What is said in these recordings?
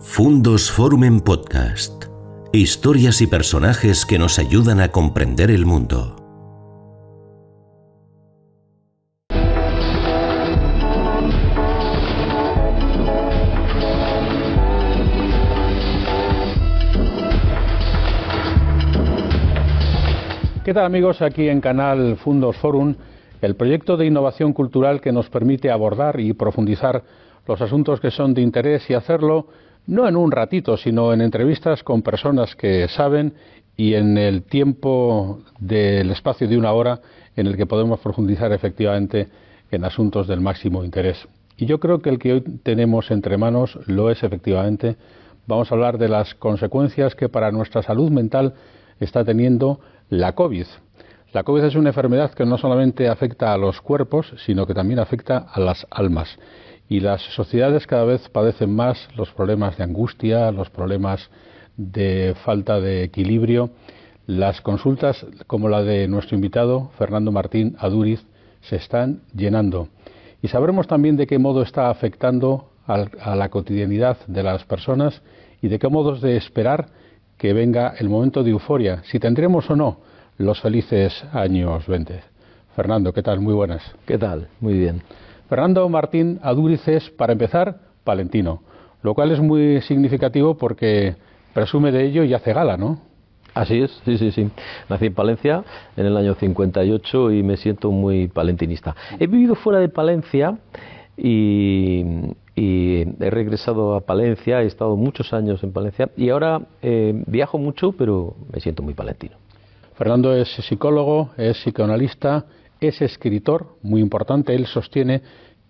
Fundos Forum en Podcast. Historias y personajes que nos ayudan a comprender el mundo. ¿Qué tal amigos? Aquí en Canal Fundos Forum, el proyecto de innovación cultural que nos permite abordar y profundizar los asuntos que son de interés y hacerlo no en un ratito, sino en entrevistas con personas que saben y en el tiempo del espacio de una hora en el que podemos profundizar efectivamente en asuntos del máximo interés. Y yo creo que el que hoy tenemos entre manos lo es efectivamente. Vamos a hablar de las consecuencias que para nuestra salud mental está teniendo la COVID. La COVID es una enfermedad que no solamente afecta a los cuerpos, sino que también afecta a las almas y las sociedades cada vez padecen más los problemas de angustia, los problemas de falta de equilibrio. Las consultas como la de nuestro invitado, Fernando Martín Adúriz, se están llenando. Y sabremos también de qué modo está afectando a la cotidianidad de las personas y de qué modos de esperar que venga el momento de euforia, si tendremos o no los felices años 20. Fernando, ¿qué tal? Muy buenas. ¿Qué tal? Muy bien. Fernando Martín Adúriz es, para empezar, palentino, lo cual es muy significativo porque presume de ello y hace gala, ¿no? Así es, sí, sí, sí. Nací en Palencia en el año 58 y me siento muy palentinista. He vivido fuera de Palencia y, he regresado a Palencia, he estado muchos años en Palencia y ahora eh, viajo mucho, pero me siento muy palentino. Fernando es psicólogo, es psicoanalista, es escritor, muy importante, él sostiene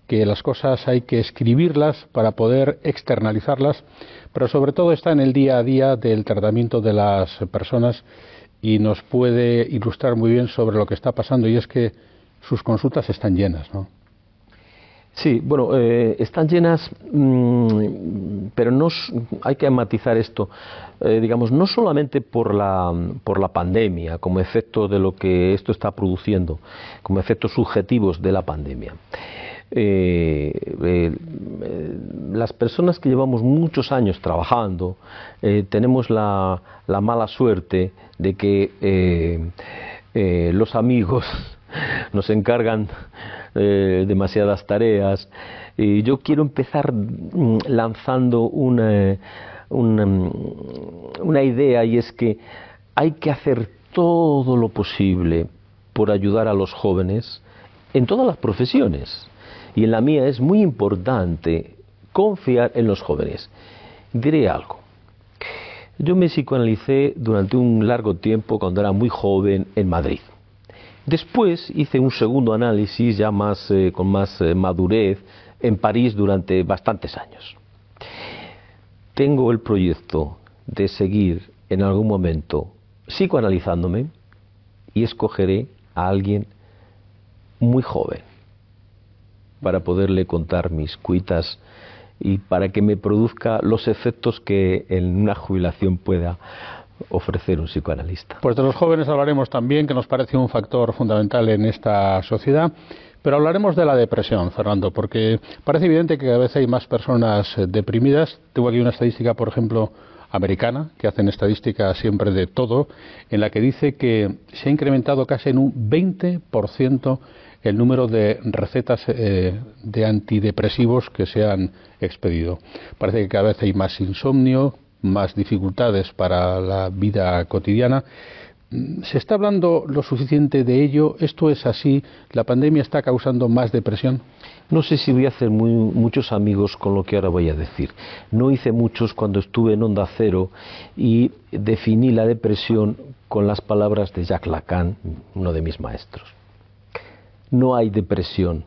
que las cosas hay que escribirlas para poder externalizarlas, pero sobre todo está en el día a día del tratamiento de las personas y nos puede ilustrar muy bien sobre lo que está pasando y es que sus consultas están llenas, ¿no? Sí, bueno, eh, están llenas, mm, pero no hay que matizar esto, eh, digamos, no solamente por la, por la pandemia, como efecto de lo que esto está produciendo, como efectos subjetivos de la pandemia. Eh, las personas que llevamos muchos años trabajando tenemos la, la, mala suerte de que los amigos nos encargan eh, demasiadas tareas. Y yo quiero empezar mm, lanzando una, una, una idea y es que hay que hacer todo lo posible por ayudar a los jóvenes en todas las profesiones. Y en la mía es muy importante confiar en los jóvenes. Diré algo. Yo me psicoanalicé durante un largo tiempo cuando era muy joven en Madrid. Después hice un segundo análisis ya más, eh, con más eh, madurez en París durante bastantes años. Tengo el proyecto de seguir en algún momento psicoanalizándome y escogeré a alguien muy joven para poderle contar mis cuitas y para que me produzca los efectos que en una jubilación pueda ofrecer un psicoanalista. Pues de los jóvenes hablaremos también, que nos parece un factor fundamental en esta sociedad. Pero hablaremos de la depresión, Fernando, porque parece evidente que cada vez hay más personas eh, deprimidas. Tengo aquí una estadística, por ejemplo, americana, que hacen estadísticas siempre de todo, en la que dice que se ha incrementado casi en un 20% el número de recetas eh, de antidepresivos que se han expedido. Parece que cada vez hay más insomnio, más dificultades para la vida cotidiana. ¿Se está hablando lo suficiente de ello? ¿Esto es así? ¿La pandemia está causando más depresión? No sé si voy a hacer muchos amigos con lo que ahora voy a decir. No hice muchos cuando estuve en Onda Cero y definí la depresión con las palabras de Jacques Lacan, uno de mis maestros. No hay depresión,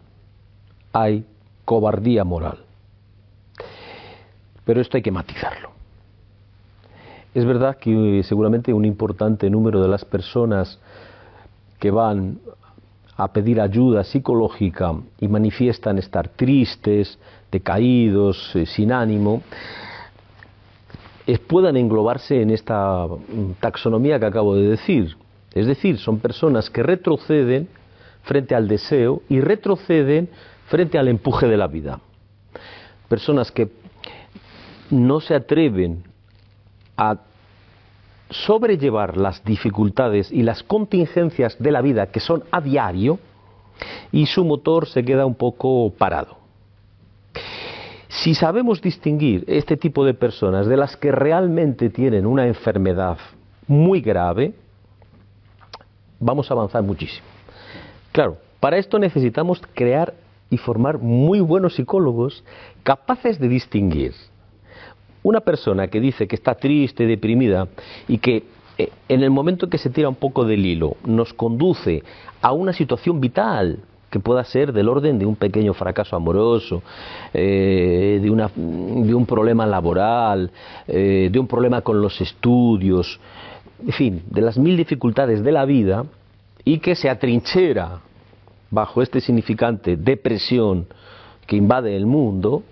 hay cobardía moral. Pero esto hay que matizarlo. Es verdad que seguramente un importante número de las personas que van a pedir ayuda psicológica y manifiestan estar tristes, decaídos, eh, sin ánimo, puedan englobarse en esta mm, taxonomía que acabo de decir. Es decir, son personas que retroceden frente al deseo y retroceden frente al empuje de la vida. Personas que no se atreven a sobrellevar las dificultades y las contingencias de la vida que son a diario y su motor se queda un poco parado. Si sabemos distinguir este tipo de personas de las que realmente tienen una enfermedad muy grave, vamos a avanzar muchísimo. Claro, para esto necesitamos crear y formar muy buenos psicólogos capaces de distinguir una persona que dice que está triste, deprimida y que eh, en el momento que se tira un poco del hilo nos conduce a una situación vital que pueda ser del orden de un pequeño fracaso amoroso, eh, de, un problema laboral, eh, de un problema con los estudios, en fin, de las mil dificultades de la vida y que se atrinchera bajo este significante depresión que invade el mundo,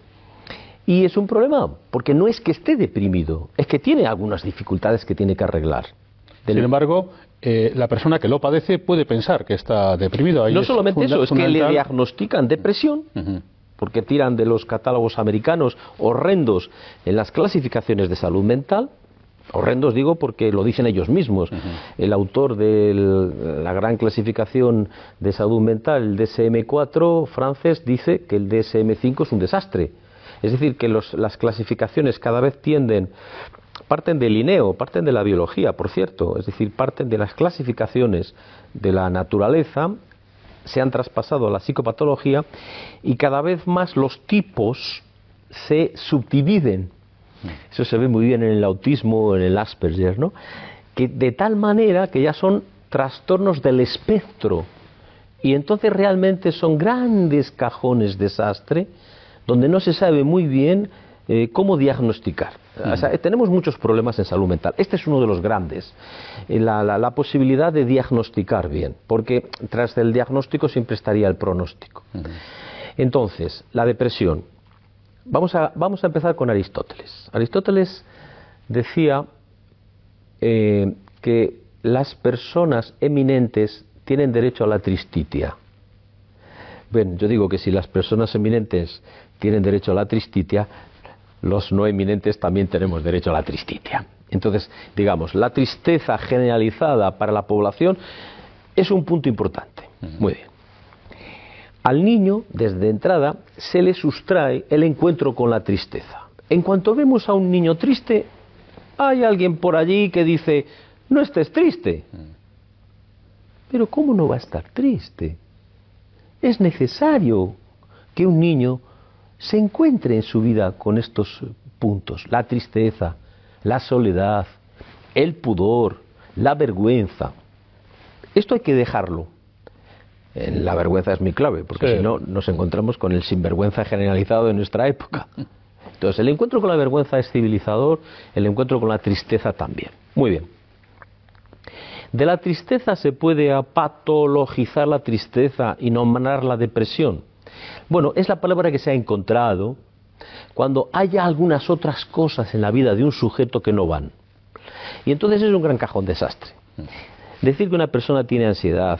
y es un problema, porque no es que esté deprimido, es que tiene algunas dificultades que tiene que arreglar. Sin embargo, eh, la persona que lo padece puede pensar que está deprimido. no solamente eso, es que le diagnostican depresión, porque tiran de los catálogos americanos horrendos en las clasificaciones de salud mental, horrendos digo porque lo dicen ellos mismos. El autor de la gran clasificación de salud mental, el DSM-4 francés, dice que el DSM-5 es un desastre. Es decir, que las clasificaciones cada vez tienden, parten del INEO, parten de la biología, por cierto, es decir, parten de las clasificaciones de la naturaleza, se han traspasado a la psicopatología y cada vez más los tipos se subdividen. Eso se ve muy bien en el autismo, en el Asperger, ¿no? Que de tal manera que ya son trastornos del espectro y entonces realmente son grandes cajones de desastre donde no se sabe muy bien eh, cómo diagnosticar. tenemos muchos problemas en salud mental. Este es uno de los grandes, eh, la, posibilidad de diagnosticar bien, porque tras el diagnóstico siempre estaría el pronóstico. Entonces, la depresión. Vamos a, vamos a empezar con Aristóteles. Aristóteles decía eh, que las personas eminentes tienen derecho a la tristitia. Bueno, yo digo que si las personas eminentes tienen derecho a la tristitia, los no eminentes también tenemos derecho a la tristitia. Entonces, digamos, la tristeza generalizada para la población es un punto importante. Muy bien. Al niño, desde entrada, se le sustrae el encuentro con la tristeza. En cuanto vemos a un niño triste, hay alguien por allí que dice, no estés triste. Pero ¿cómo no va a estar triste? Es necesario que un niño se encuentre en su vida con estos puntos, la tristeza, la soledad, el pudor, la vergüenza. Esto hay que dejarlo. La vergüenza es mi clave, porque si no nos encontramos con el sinvergüenza generalizado de nuestra época. Entonces, el encuentro con la vergüenza es civilizador, el encuentro con la tristeza también. Muy bien. De la tristeza se puede patologizar la tristeza y nombrar la depresión. Bueno, es la palabra que se ha encontrado cuando haya algunas otras cosas en la vida de un sujeto que no van. Y entonces es un gran cajón desastre. Decir que una persona tiene ansiedad,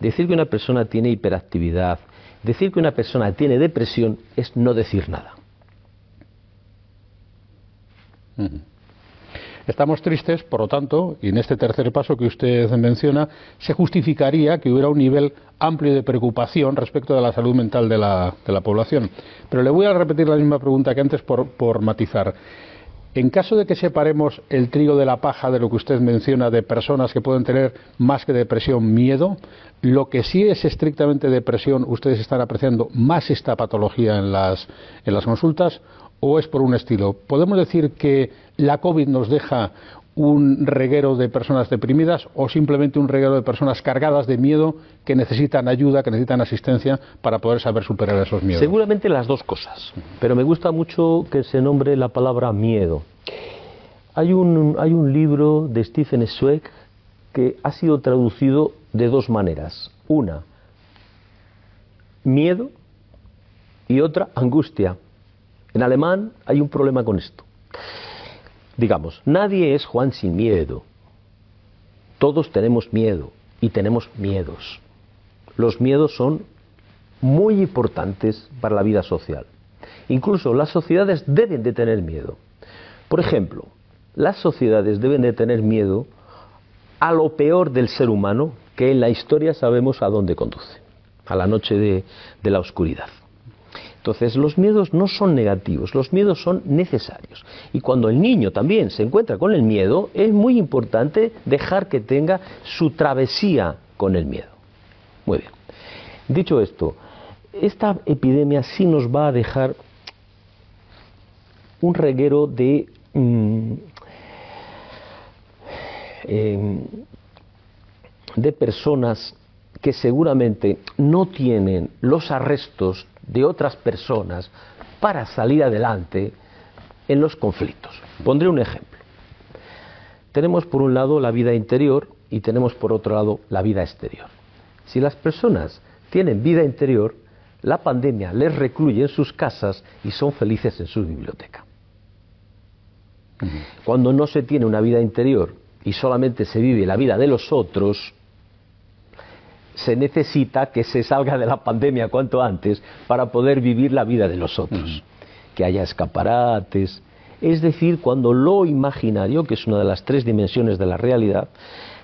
decir que una persona tiene hiperactividad, decir que una persona tiene depresión es no decir nada. Estamos tristes, por lo tanto, y en este tercer paso que usted menciona, se justificaría que hubiera un nivel amplio de preocupación respecto de la salud mental de la, población. Pero le voy a repetir la misma pregunta que antes por, por matizar. En caso de que separemos el trigo de la paja de lo que usted menciona de personas que pueden tener más que depresión, miedo, lo que sí es estrictamente depresión, ustedes están apreciando más esta patología en las, en las consultas o es por un estilo. ¿Podemos decir que la COVID nos deja un reguero de personas deprimidas o simplemente un reguero de personas cargadas de miedo que necesitan ayuda, que necesitan asistencia para poder saber superar esos miedos? Seguramente las dos cosas, pero me gusta mucho que se nombre la palabra miedo. Hay un, hay un libro de Stephen Zweig que ha sido traducido de dos maneras. Una, miedo y otra, angustia. En alemán hay un problema con esto. Digamos, nadie es Juan sin miedo. Todos tenemos miedo y tenemos miedos. Los miedos son muy importantes para la vida social. Incluso las sociedades deben de tener miedo. Por ejemplo, las sociedades deben de tener miedo a lo peor del ser humano, que en la historia sabemos a dónde conduce, a la noche de, de la oscuridad. Entonces los miedos no son negativos, los miedos son necesarios. Y cuando el niño también se encuentra con el miedo, es muy importante dejar que tenga su travesía con el miedo. Muy bien. Dicho esto, esta epidemia sí nos va a dejar un reguero de mm, em, de personas que seguramente no tienen los arrestos de otras personas para salir adelante en los conflictos. Pondré un ejemplo. Tenemos por un lado la vida interior y tenemos por otro lado la vida exterior. Si las personas tienen vida interior, la pandemia les recluye en sus casas y son felices en su biblioteca. Cuando no se tiene una vida interior y solamente se vive la vida de los otros, se necesita que se salga de la pandemia cuanto antes para poder vivir la vida de los otros. Que haya escaparates. Es decir, cuando lo imaginario, que es una de las tres dimensiones de la realidad,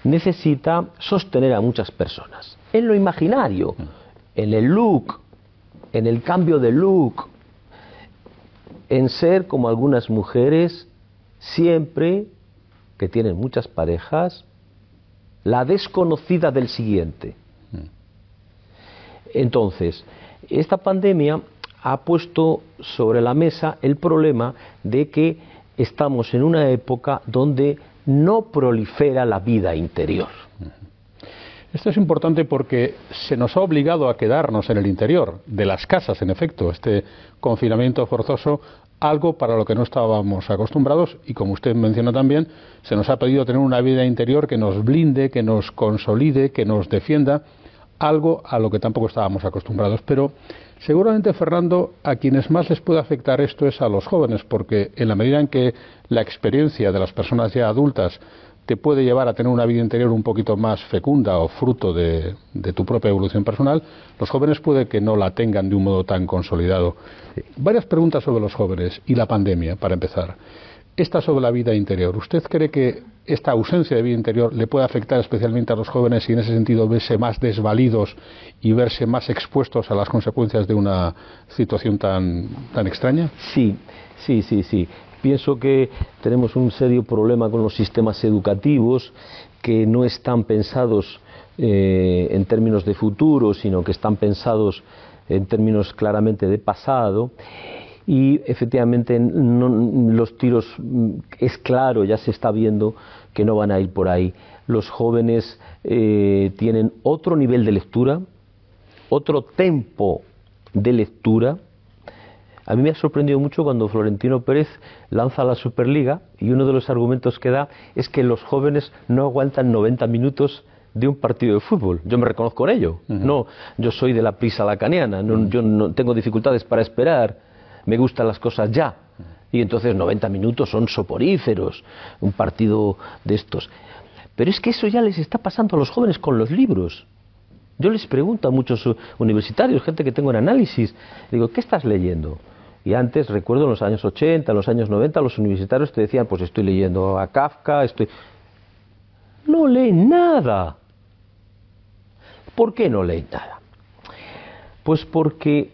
necesita sostener a muchas personas. En lo imaginario, en el look, en el cambio de look, en ser como algunas mujeres, siempre que tienen muchas parejas, la desconocida del siguiente. Entonces, esta pandemia ha puesto sobre la mesa el problema de que estamos en una época donde no prolifera la vida interior. Esto es importante porque se nos ha obligado a quedarnos en el interior de las casas, en efecto, este confinamiento forzoso, algo para lo que no estábamos acostumbrados y como usted menciona también, se nos ha pedido tener una vida interior que nos blinde, que nos consolide, que nos defienda algo a lo que tampoco estábamos acostumbrados. Pero seguramente, Fernando, a quienes más les puede afectar esto es a los jóvenes, porque en la medida en que la experiencia de las personas ya adultas te puede llevar a tener una vida interior un poquito más fecunda o fruto de, tu propia evolución personal, los jóvenes puede que no la tengan de un modo tan consolidado. Varias preguntas sobre los jóvenes y la pandemia, para empezar. Esta sobre la vida interior. ¿Usted cree que esta ausencia de vida interior le puede afectar especialmente a los jóvenes y en ese sentido verse más desvalidos y verse más expuestos a las consecuencias de una situación tan, tan extraña? Sí, sí, sí, sí. Pienso que tenemos un serio problema con los sistemas educativos que no están pensados eh, en términos de futuro, sino que están pensados en términos claramente de pasado y efectivamente los tiros mm, es claro, ya se está viendo que no van a ir por ahí. Los jóvenes eh, tienen otro nivel de lectura, otro tempo de lectura. A mí me ha sorprendido mucho cuando Florentino Pérez lanza la Superliga y uno de los argumentos que da es que los jóvenes no aguantan 90 minutos de un partido de fútbol. Yo me reconozco en ello. No, yo soy de la prisa lacaniana, yo no tengo dificultades para esperar me gustan las cosas ya. Y entonces 90 minutos son soporíferos, un partido de estos. Pero es que eso ya les está pasando a los jóvenes con los libros. Yo les pregunto a muchos universitarios, gente que tengo en análisis, digo, ¿qué estás leyendo? Y antes, recuerdo en los años 80, en los años 90, los universitarios te decían, pues estoy leyendo a Kafka, estoy... No leen nada. ¿Por qué no leen nada? Pues porque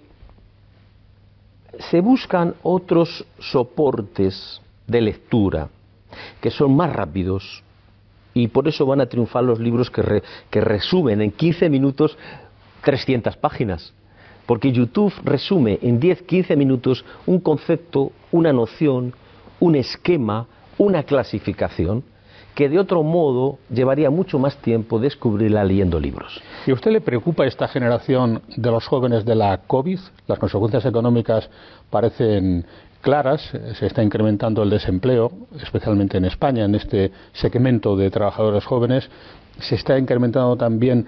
se buscan otros soportes de lectura que son más rápidos y por eso van a triunfar los libros que, resumen en 15 minutos 300 páginas. Porque YouTube resume en 10-15 minutos un concepto, una noción, un esquema, una clasificación que de otro modo llevaría mucho más tiempo descubrirla leyendo libros. ¿Y a usted le preocupa esta generación de los jóvenes de la COVID? Las consecuencias económicas parecen claras, se está incrementando el desempleo, especialmente en España, en este segmento de trabajadores jóvenes, se está incrementando también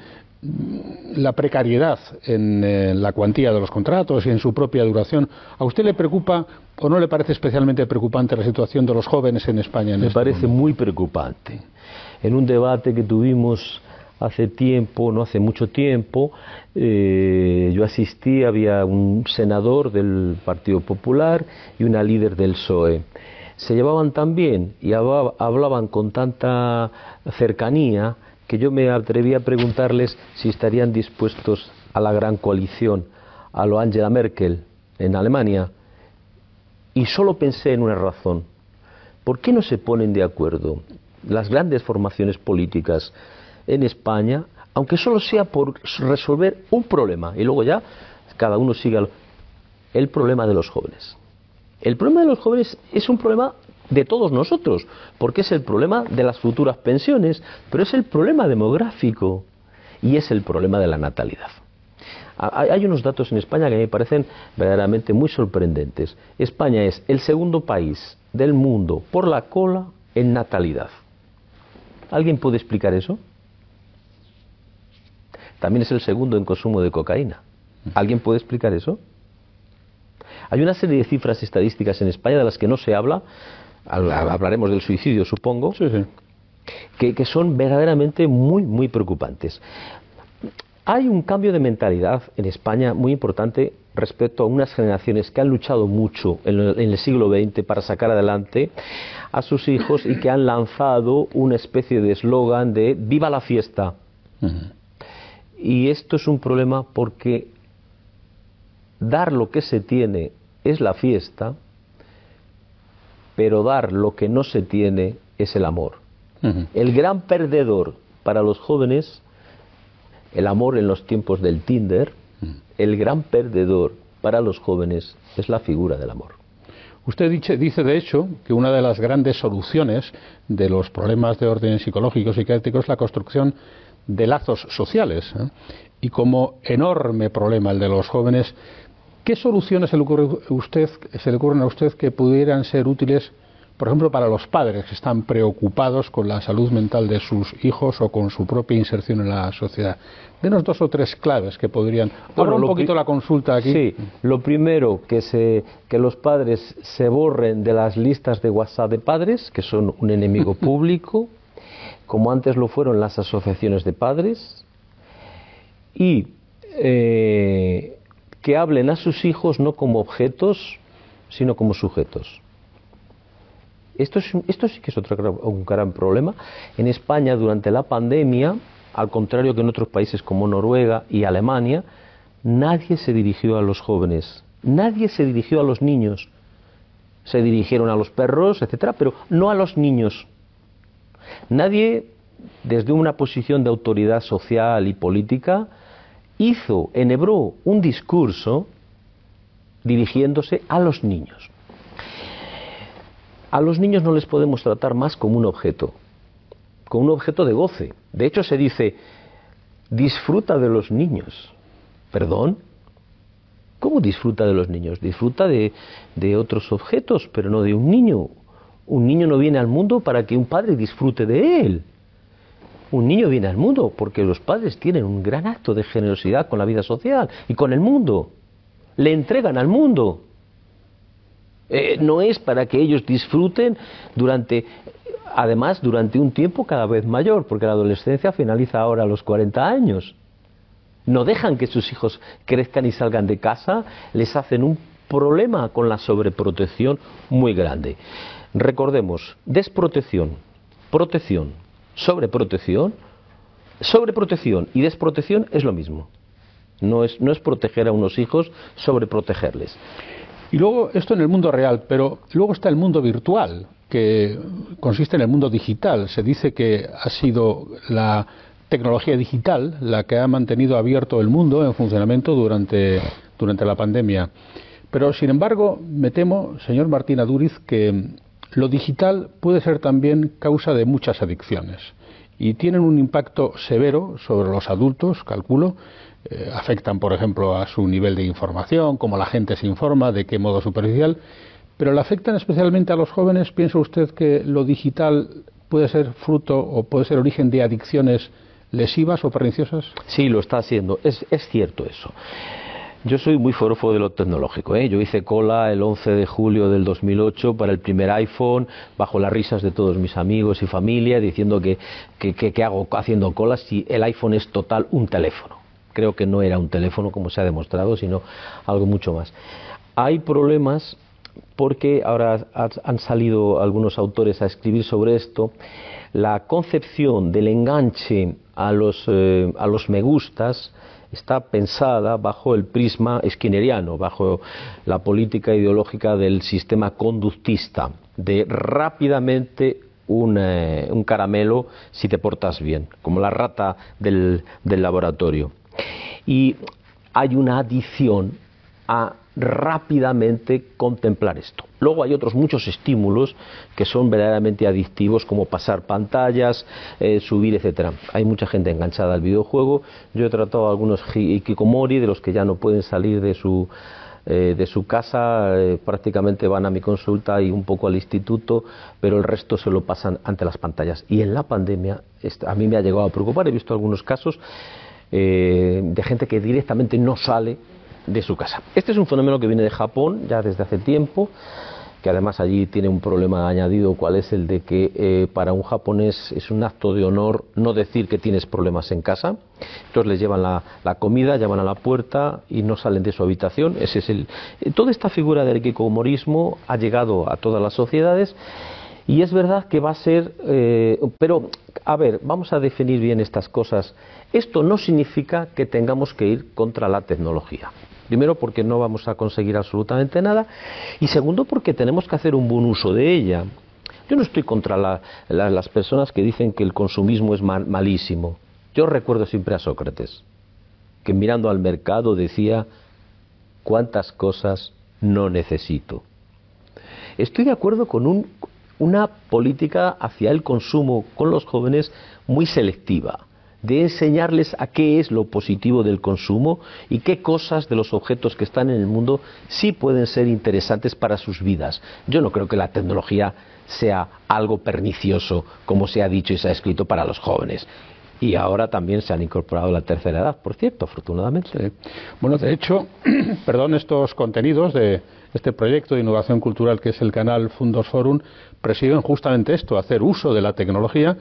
la precariedad en eh, la cuantía de los contratos y en su propia duración. ¿A usted le preocupa o no le parece especialmente preocupante la situación de los jóvenes en España? Me este parece muy preocupante. En un debate que tuvimos hace tiempo, no hace mucho tiempo, eh, yo asistí, había un senador del Partido Popular y una líder del PSOE. se llevaban tan bien y hablaban con tanta cercanía que yo me atreví a preguntarles si estarían dispuestos a la gran coalición, a lo Angela Merkel en Alemania, y solo pensé en una razón. ¿Por qué no se ponen de acuerdo las grandes formaciones políticas en España, aunque solo sea por resolver un problema y luego ya cada uno siga el problema de los jóvenes? El problema de los jóvenes es un problema de todos nosotros, porque es el problema de las futuras pensiones, pero es el problema demográfico y es el problema de la natalidad. Hay unos datos en España que me parecen verdaderamente muy sorprendentes. España es el segundo país del mundo por la cola en natalidad. ¿Alguien puede explicar eso? También es el segundo en consumo de cocaína. ¿Alguien puede explicar eso? Hay una serie de cifras estadísticas en España de las que no se habla, hablaremos del suicidio supongo, Que, que, son verdaderamente muy, muy preocupantes. Hay un cambio de mentalidad en España muy importante respecto a unas generaciones que han luchado mucho en el siglo XX para sacar adelante a sus hijos y que han lanzado una especie de eslogan de viva la fiesta. Y esto es un problema porque dar lo que se tiene es la fiesta, pero dar lo que no se tiene es el amor. El gran perdedor para los jóvenes el amor en los tiempos del Tinder, el gran perdedor para los jóvenes es la figura del amor. Usted dice, dice, de hecho, que una de las grandes soluciones de los problemas de orden psicológico y psiquiátrico es la construcción de lazos sociales. ¿eh? Y como enorme problema el de los jóvenes, ¿qué soluciones se le, ocurre usted, se le ocurren a usted que pudieran ser útiles por ejemplo, para los padres que están preocupados con la salud mental de sus hijos o con su propia inserción en la sociedad. Denos dos o tres claves que podrían. Bueno, un poquito la consulta aquí. Sí, lo primero, que, se, que los padres se borren de las listas de WhatsApp de padres, que son un enemigo público, como antes lo fueron las asociaciones de padres, y eh, que hablen a sus hijos no como objetos, sino como sujetos. Esto, sí que es otro un gran problema. En España, durante la pandemia, al contrario que en otros países como Noruega y Alemania, nadie se dirigió a los jóvenes, nadie se dirigió a los niños. Se dirigieron a los perros, etcétera, pero no a los niños. Nadie, desde una posición de autoridad social y política, hizo, enhebró un discurso dirigiéndose a los niños. A los niños no les podemos tratar más como un objeto, como un objeto de goce. De hecho, se dice, disfruta de los niños. ¿Perdón? ¿Cómo disfruta de los niños? Disfruta de, de, otros objetos, pero no de un niño. Un niño no viene al mundo para que un padre disfrute de él. Un niño viene al mundo porque los padres tienen un gran acto de generosidad con la vida social y con el mundo. Le entregan al mundo. Eh, no es para que ellos disfruten durante, además, durante un tiempo cada vez mayor, porque la adolescencia finaliza ahora a los 40 años. No dejan que sus hijos crezcan y salgan de casa, les hacen un problema con la sobreprotección muy grande. Recordemos, desprotección, protección, sobreprotección, sobreprotección y desprotección es lo mismo. No es, proteger a unos hijos, sobreprotegerles. Y luego esto en el mundo real, pero luego está el mundo virtual, que consiste en el mundo digital. Se dice que ha sido la tecnología digital la que ha mantenido abierto el mundo en funcionamiento durante, durante la pandemia. Pero, sin embargo, me temo, señor Martín Aduriz, que lo digital puede ser también causa de muchas adicciones y tienen un impacto severo sobre los adultos, calculo, eh, afectan, por ejemplo, a su nivel de información, cómo la gente se informa, de qué modo superficial, pero le afectan especialmente a los jóvenes. ¿Piensa usted que lo digital puede ser fruto o puede ser origen de adicciones lesivas o perniciosas? Sí, lo está haciendo. Es, es cierto eso. Yo soy muy forofo de lo tecnológico. ¿eh? Yo hice cola el 11 de julio del 2008 para el primer iPhone, bajo las risas de todos mis amigos y familia, diciendo que, hago haciendo cola si el iPhone es total un teléfono creo que no era un teléfono como se ha demostrado, sino algo mucho más. Hay problemas porque ahora han salido algunos autores a escribir sobre esto, la concepción del enganche a los, eh, a los me gustas está pensada bajo el prisma skinneriano, bajo la política ideológica del sistema conductista, de rápidamente un, eh, un caramelo si te portas bien, como la rata del, del laboratorio. Y hay una adición a rápidamente contemplar esto. Luego hay otros muchos estímulos que son verdaderamente adictivos, como pasar pantallas, eh, subir, etcétera. Hay mucha gente enganchada al videojuego. Yo he tratado a algunos hikikomori, de los que ya no pueden salir de su eh, de su casa, eh, prácticamente van a mi consulta y un poco al instituto, pero el resto se lo pasan ante las pantallas. Y en la pandemia a mí me ha llegado a preocupar, he visto algunos casos de gente que directamente no sale de su casa. Este es un fenómeno que viene de Japón ya desde hace tiempo, que además allí tiene un problema añadido, cuál es el de que eh, para un japonés es un acto de honor no decir que tienes problemas en casa. Entonces les llevan la, comida, llaman a la puerta y no salen de su habitación. Ese es el, eh, toda esta figura del kikomorismo ha llegado a todas las sociedades. Y es verdad que va a ser, eh, pero a ver, vamos a definir bien estas cosas. Esto no significa que tengamos que ir contra la tecnología. Primero porque no vamos a conseguir absolutamente nada y segundo porque tenemos que hacer un buen uso de ella. Yo no estoy contra las personas que dicen que el consumismo es malísimo. Yo recuerdo siempre a Sócrates, que mirando al mercado decía, ¿cuántas cosas no necesito? Estoy de acuerdo con una política hacia el consumo con los jóvenes muy selectiva de enseñarles a qué es lo positivo del consumo y qué cosas de los objetos que están en el mundo sí pueden ser interesantes para sus vidas. Yo no creo que la tecnología sea algo pernicioso, como se ha dicho y se ha escrito para los jóvenes. Y ahora también se han incorporado la tercera edad, por cierto, afortunadamente. Bueno, de hecho, perdón, estos contenidos de este proyecto de innovación cultural que es el canal Fundos Forum presiden justamente esto, hacer uso de la tecnología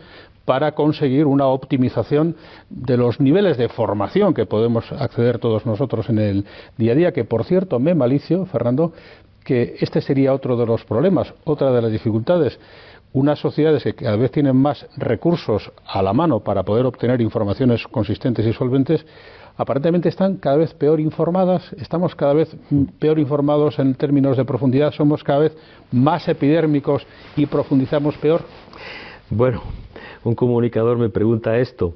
para conseguir una optimización de los niveles de formación que podemos acceder todos nosotros en el día a día, que por cierto me malicio, Fernando, que este sería otro de los problemas, otra de las dificultades. Unas sociedades que cada vez tienen más recursos a la mano para poder obtener informaciones consistentes y solventes, aparentemente están cada vez peor informadas, estamos cada vez peor informados en términos de profundidad, somos cada vez más epidérmicos y profundizamos peor. Bueno, un comunicador me pregunta esto,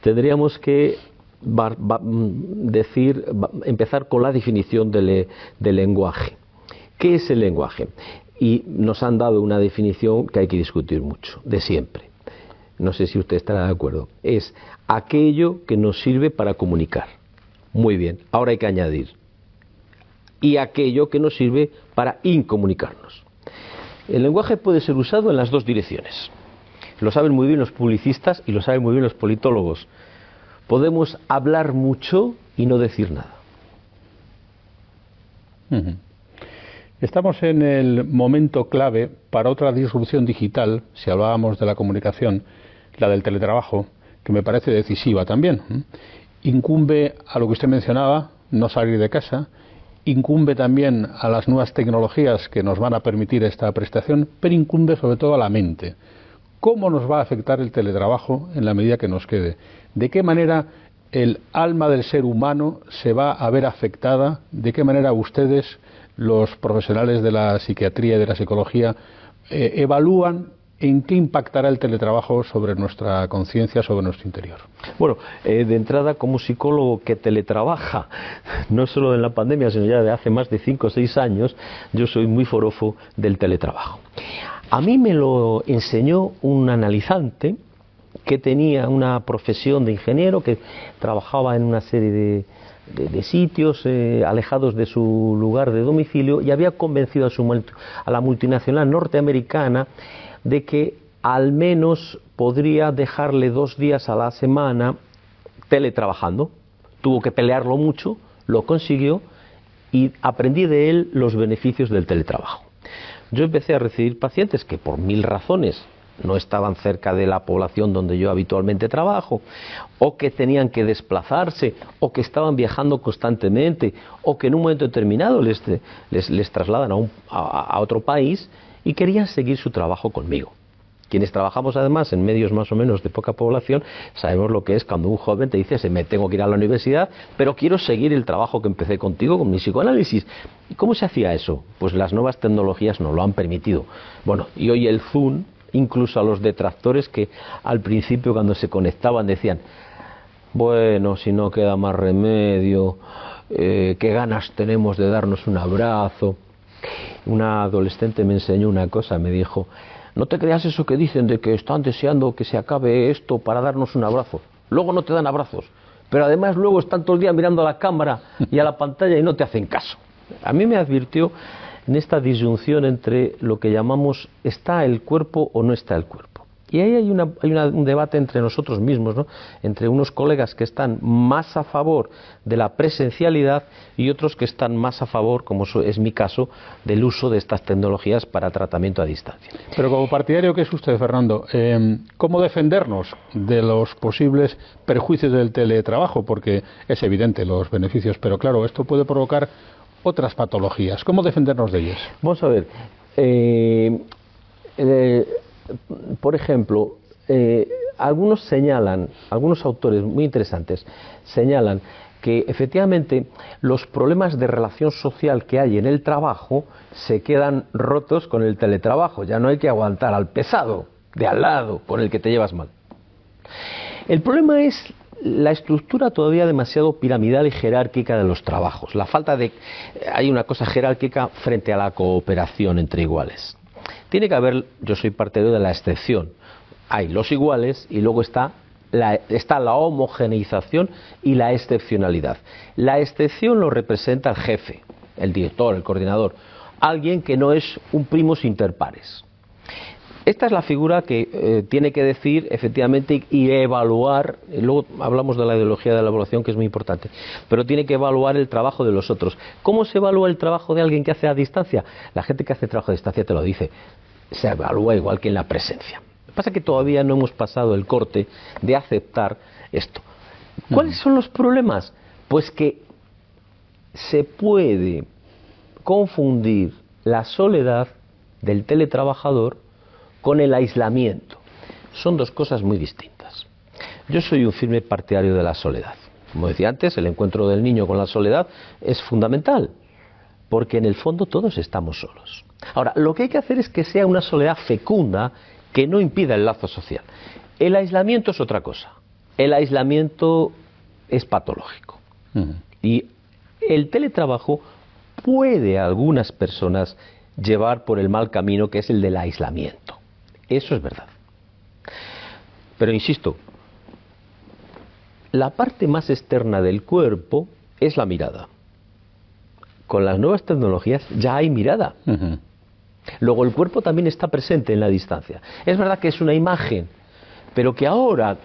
tendríamos que mm, decir, empezar con la definición del, lenguaje. ¿Qué es el lenguaje? Y nos han dado una definición que hay que discutir mucho, de siempre. No sé si usted estará de acuerdo. Es aquello que nos sirve para comunicar. Muy bien, ahora hay que añadir. Y aquello que nos sirve para incomunicarnos. El lenguaje puede ser usado en las dos direcciones. Lo saben muy bien los publicistas y lo saben muy bien los politólogos. Podemos hablar mucho y no decir nada. Estamos en el momento clave para otra disrupción digital, si hablábamos de la comunicación, la del teletrabajo, que me parece decisiva también. Incumbe a lo que usted mencionaba, no salir de casa, incumbe también a las nuevas tecnologías que nos van a permitir esta prestación, pero incumbe sobre todo a la mente cómo nos va a afectar el teletrabajo en la medida que nos quede, de qué manera el alma del ser humano se va a ver afectada, de qué manera ustedes, los profesionales de la psiquiatría y de la psicología, eh, evalúan en qué impactará el teletrabajo sobre nuestra conciencia, sobre nuestro interior. Bueno, eh, de entrada, como psicólogo que teletrabaja, no solo en la pandemia, sino ya de hace más de cinco o seis años, yo soy muy forofo del teletrabajo. A mí me lo enseñó un analizante que tenía una profesión de ingeniero, que trabajaba en una serie de, sitios eh, alejados de su lugar de domicilio y había convencido a, su, a la multinacional norteamericana de que al menos podría dejarle dos días a la semana teletrabajando. Tuvo que pelearlo mucho, lo consiguió y aprendí de él los beneficios del teletrabajo yo empecé a recibir pacientes que por mil razones no estaban cerca de la población donde yo habitualmente trabajo, o que tenían que desplazarse, o que estaban viajando constantemente, o que en un momento determinado les, les, trasladan a otro país y querían seguir su trabajo conmigo. Quienes trabajamos además en medios más o menos de poca población, sabemos lo que es cuando un joven te dice, me tengo que ir a la universidad, pero quiero seguir el trabajo que empecé contigo con mi psicoanálisis. ¿Y cómo se hacía eso? Pues las nuevas tecnologías nos lo han permitido. Bueno, y hoy el Zoom, incluso a los detractores que al principio cuando se conectaban decían, bueno, si no queda más remedio, eh, qué ganas tenemos de darnos un abrazo. Una adolescente me enseñó una cosa, me dijo, no te creas eso que dicen de que están deseando que se acabe esto para darnos un abrazo. Luego no te dan abrazos, pero además luego están todo el día mirando a la cámara y a la pantalla y no te hacen caso. A mí me advirtió en esta disyunción entre lo que llamamos está el cuerpo o no está el cuerpo. Y ahí hay, un debate entre nosotros mismos, ¿no? entre unos colegas que están más a favor de la presencialidad y otros que están más a favor, como es mi caso, del uso de estas tecnologías para tratamiento a distancia. Pero como partidario que es usted, Fernando, eh, ¿cómo defendernos de los posibles perjuicios del teletrabajo? Porque es evidente los beneficios, pero claro, esto puede provocar otras patologías. ¿Cómo defendernos de ellas? Vamos a ver. Eh, eh, por ejemplo, eh, algunos señalan, algunos autores muy interesantes señalan que efectivamente los problemas de relación social que hay en el trabajo se quedan rotos con el teletrabajo. Ya no hay que aguantar al pesado de al lado con el que te llevas mal. El problema es la estructura todavía demasiado piramidal y jerárquica de los trabajos. La falta de. Hay una cosa jerárquica frente a la cooperación entre iguales. Tiene que haber, yo soy partidario de la excepción. Hay los iguales y luego está la, está la homogeneización y la excepcionalidad. La excepción lo representa el jefe, el director, el coordinador, alguien que no es un primus inter pares. Esta es la figura que eh, tiene que decir efectivamente y evaluar, luego hablamos de la ideología de la evaluación que es muy importante, pero tiene que evaluar el trabajo de los otros. ¿Cómo se evalúa el trabajo de alguien que hace a distancia? La gente que hace trabajo a distancia te lo dice se evalúa igual que en la presencia. Lo que pasa es que todavía no hemos pasado el corte de aceptar esto. ¿Cuáles son los problemas? Pues que se puede confundir la soledad del teletrabajador con el aislamiento. Son dos cosas muy distintas. Yo soy un firme partidario de la soledad. Como decía antes, el encuentro del niño con la soledad es fundamental, porque en el fondo todos estamos solos. Ahora, lo que hay que hacer es que sea una soledad fecunda que no impida el lazo social. El aislamiento es otra cosa. El aislamiento es patológico. Y el teletrabajo puede a algunas personas llevar por el mal camino que es el del aislamiento. Eso es verdad. Pero insisto, la parte más externa del cuerpo es la mirada. Con las nuevas tecnologías ya hay mirada. Luego el cuerpo también está presente en la distancia. Es verdad que es una imagen, pero que ahora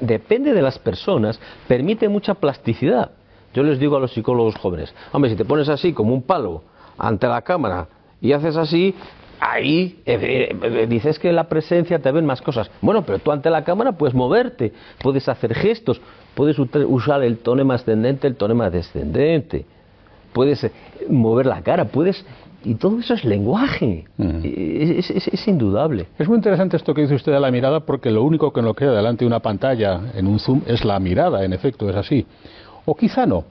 depende de las personas, permite mucha plasticidad. Yo les digo a los psicólogos jóvenes, hombre, si te pones así como un palo ante la cámara y haces así, ahí eh, eh, dices que en la presencia te ven más cosas. Bueno, pero tú ante la cámara puedes moverte, puedes hacer gestos, puedes usar el tonema ascendente, el tonema descendente, puedes eh, mover la cara, puedes y todo eso es lenguaje, es, indudable. Es muy interesante esto que dice usted de la mirada, porque lo único que nos queda delante de una pantalla en un zoom es la mirada, en efecto, es así. O quizá no.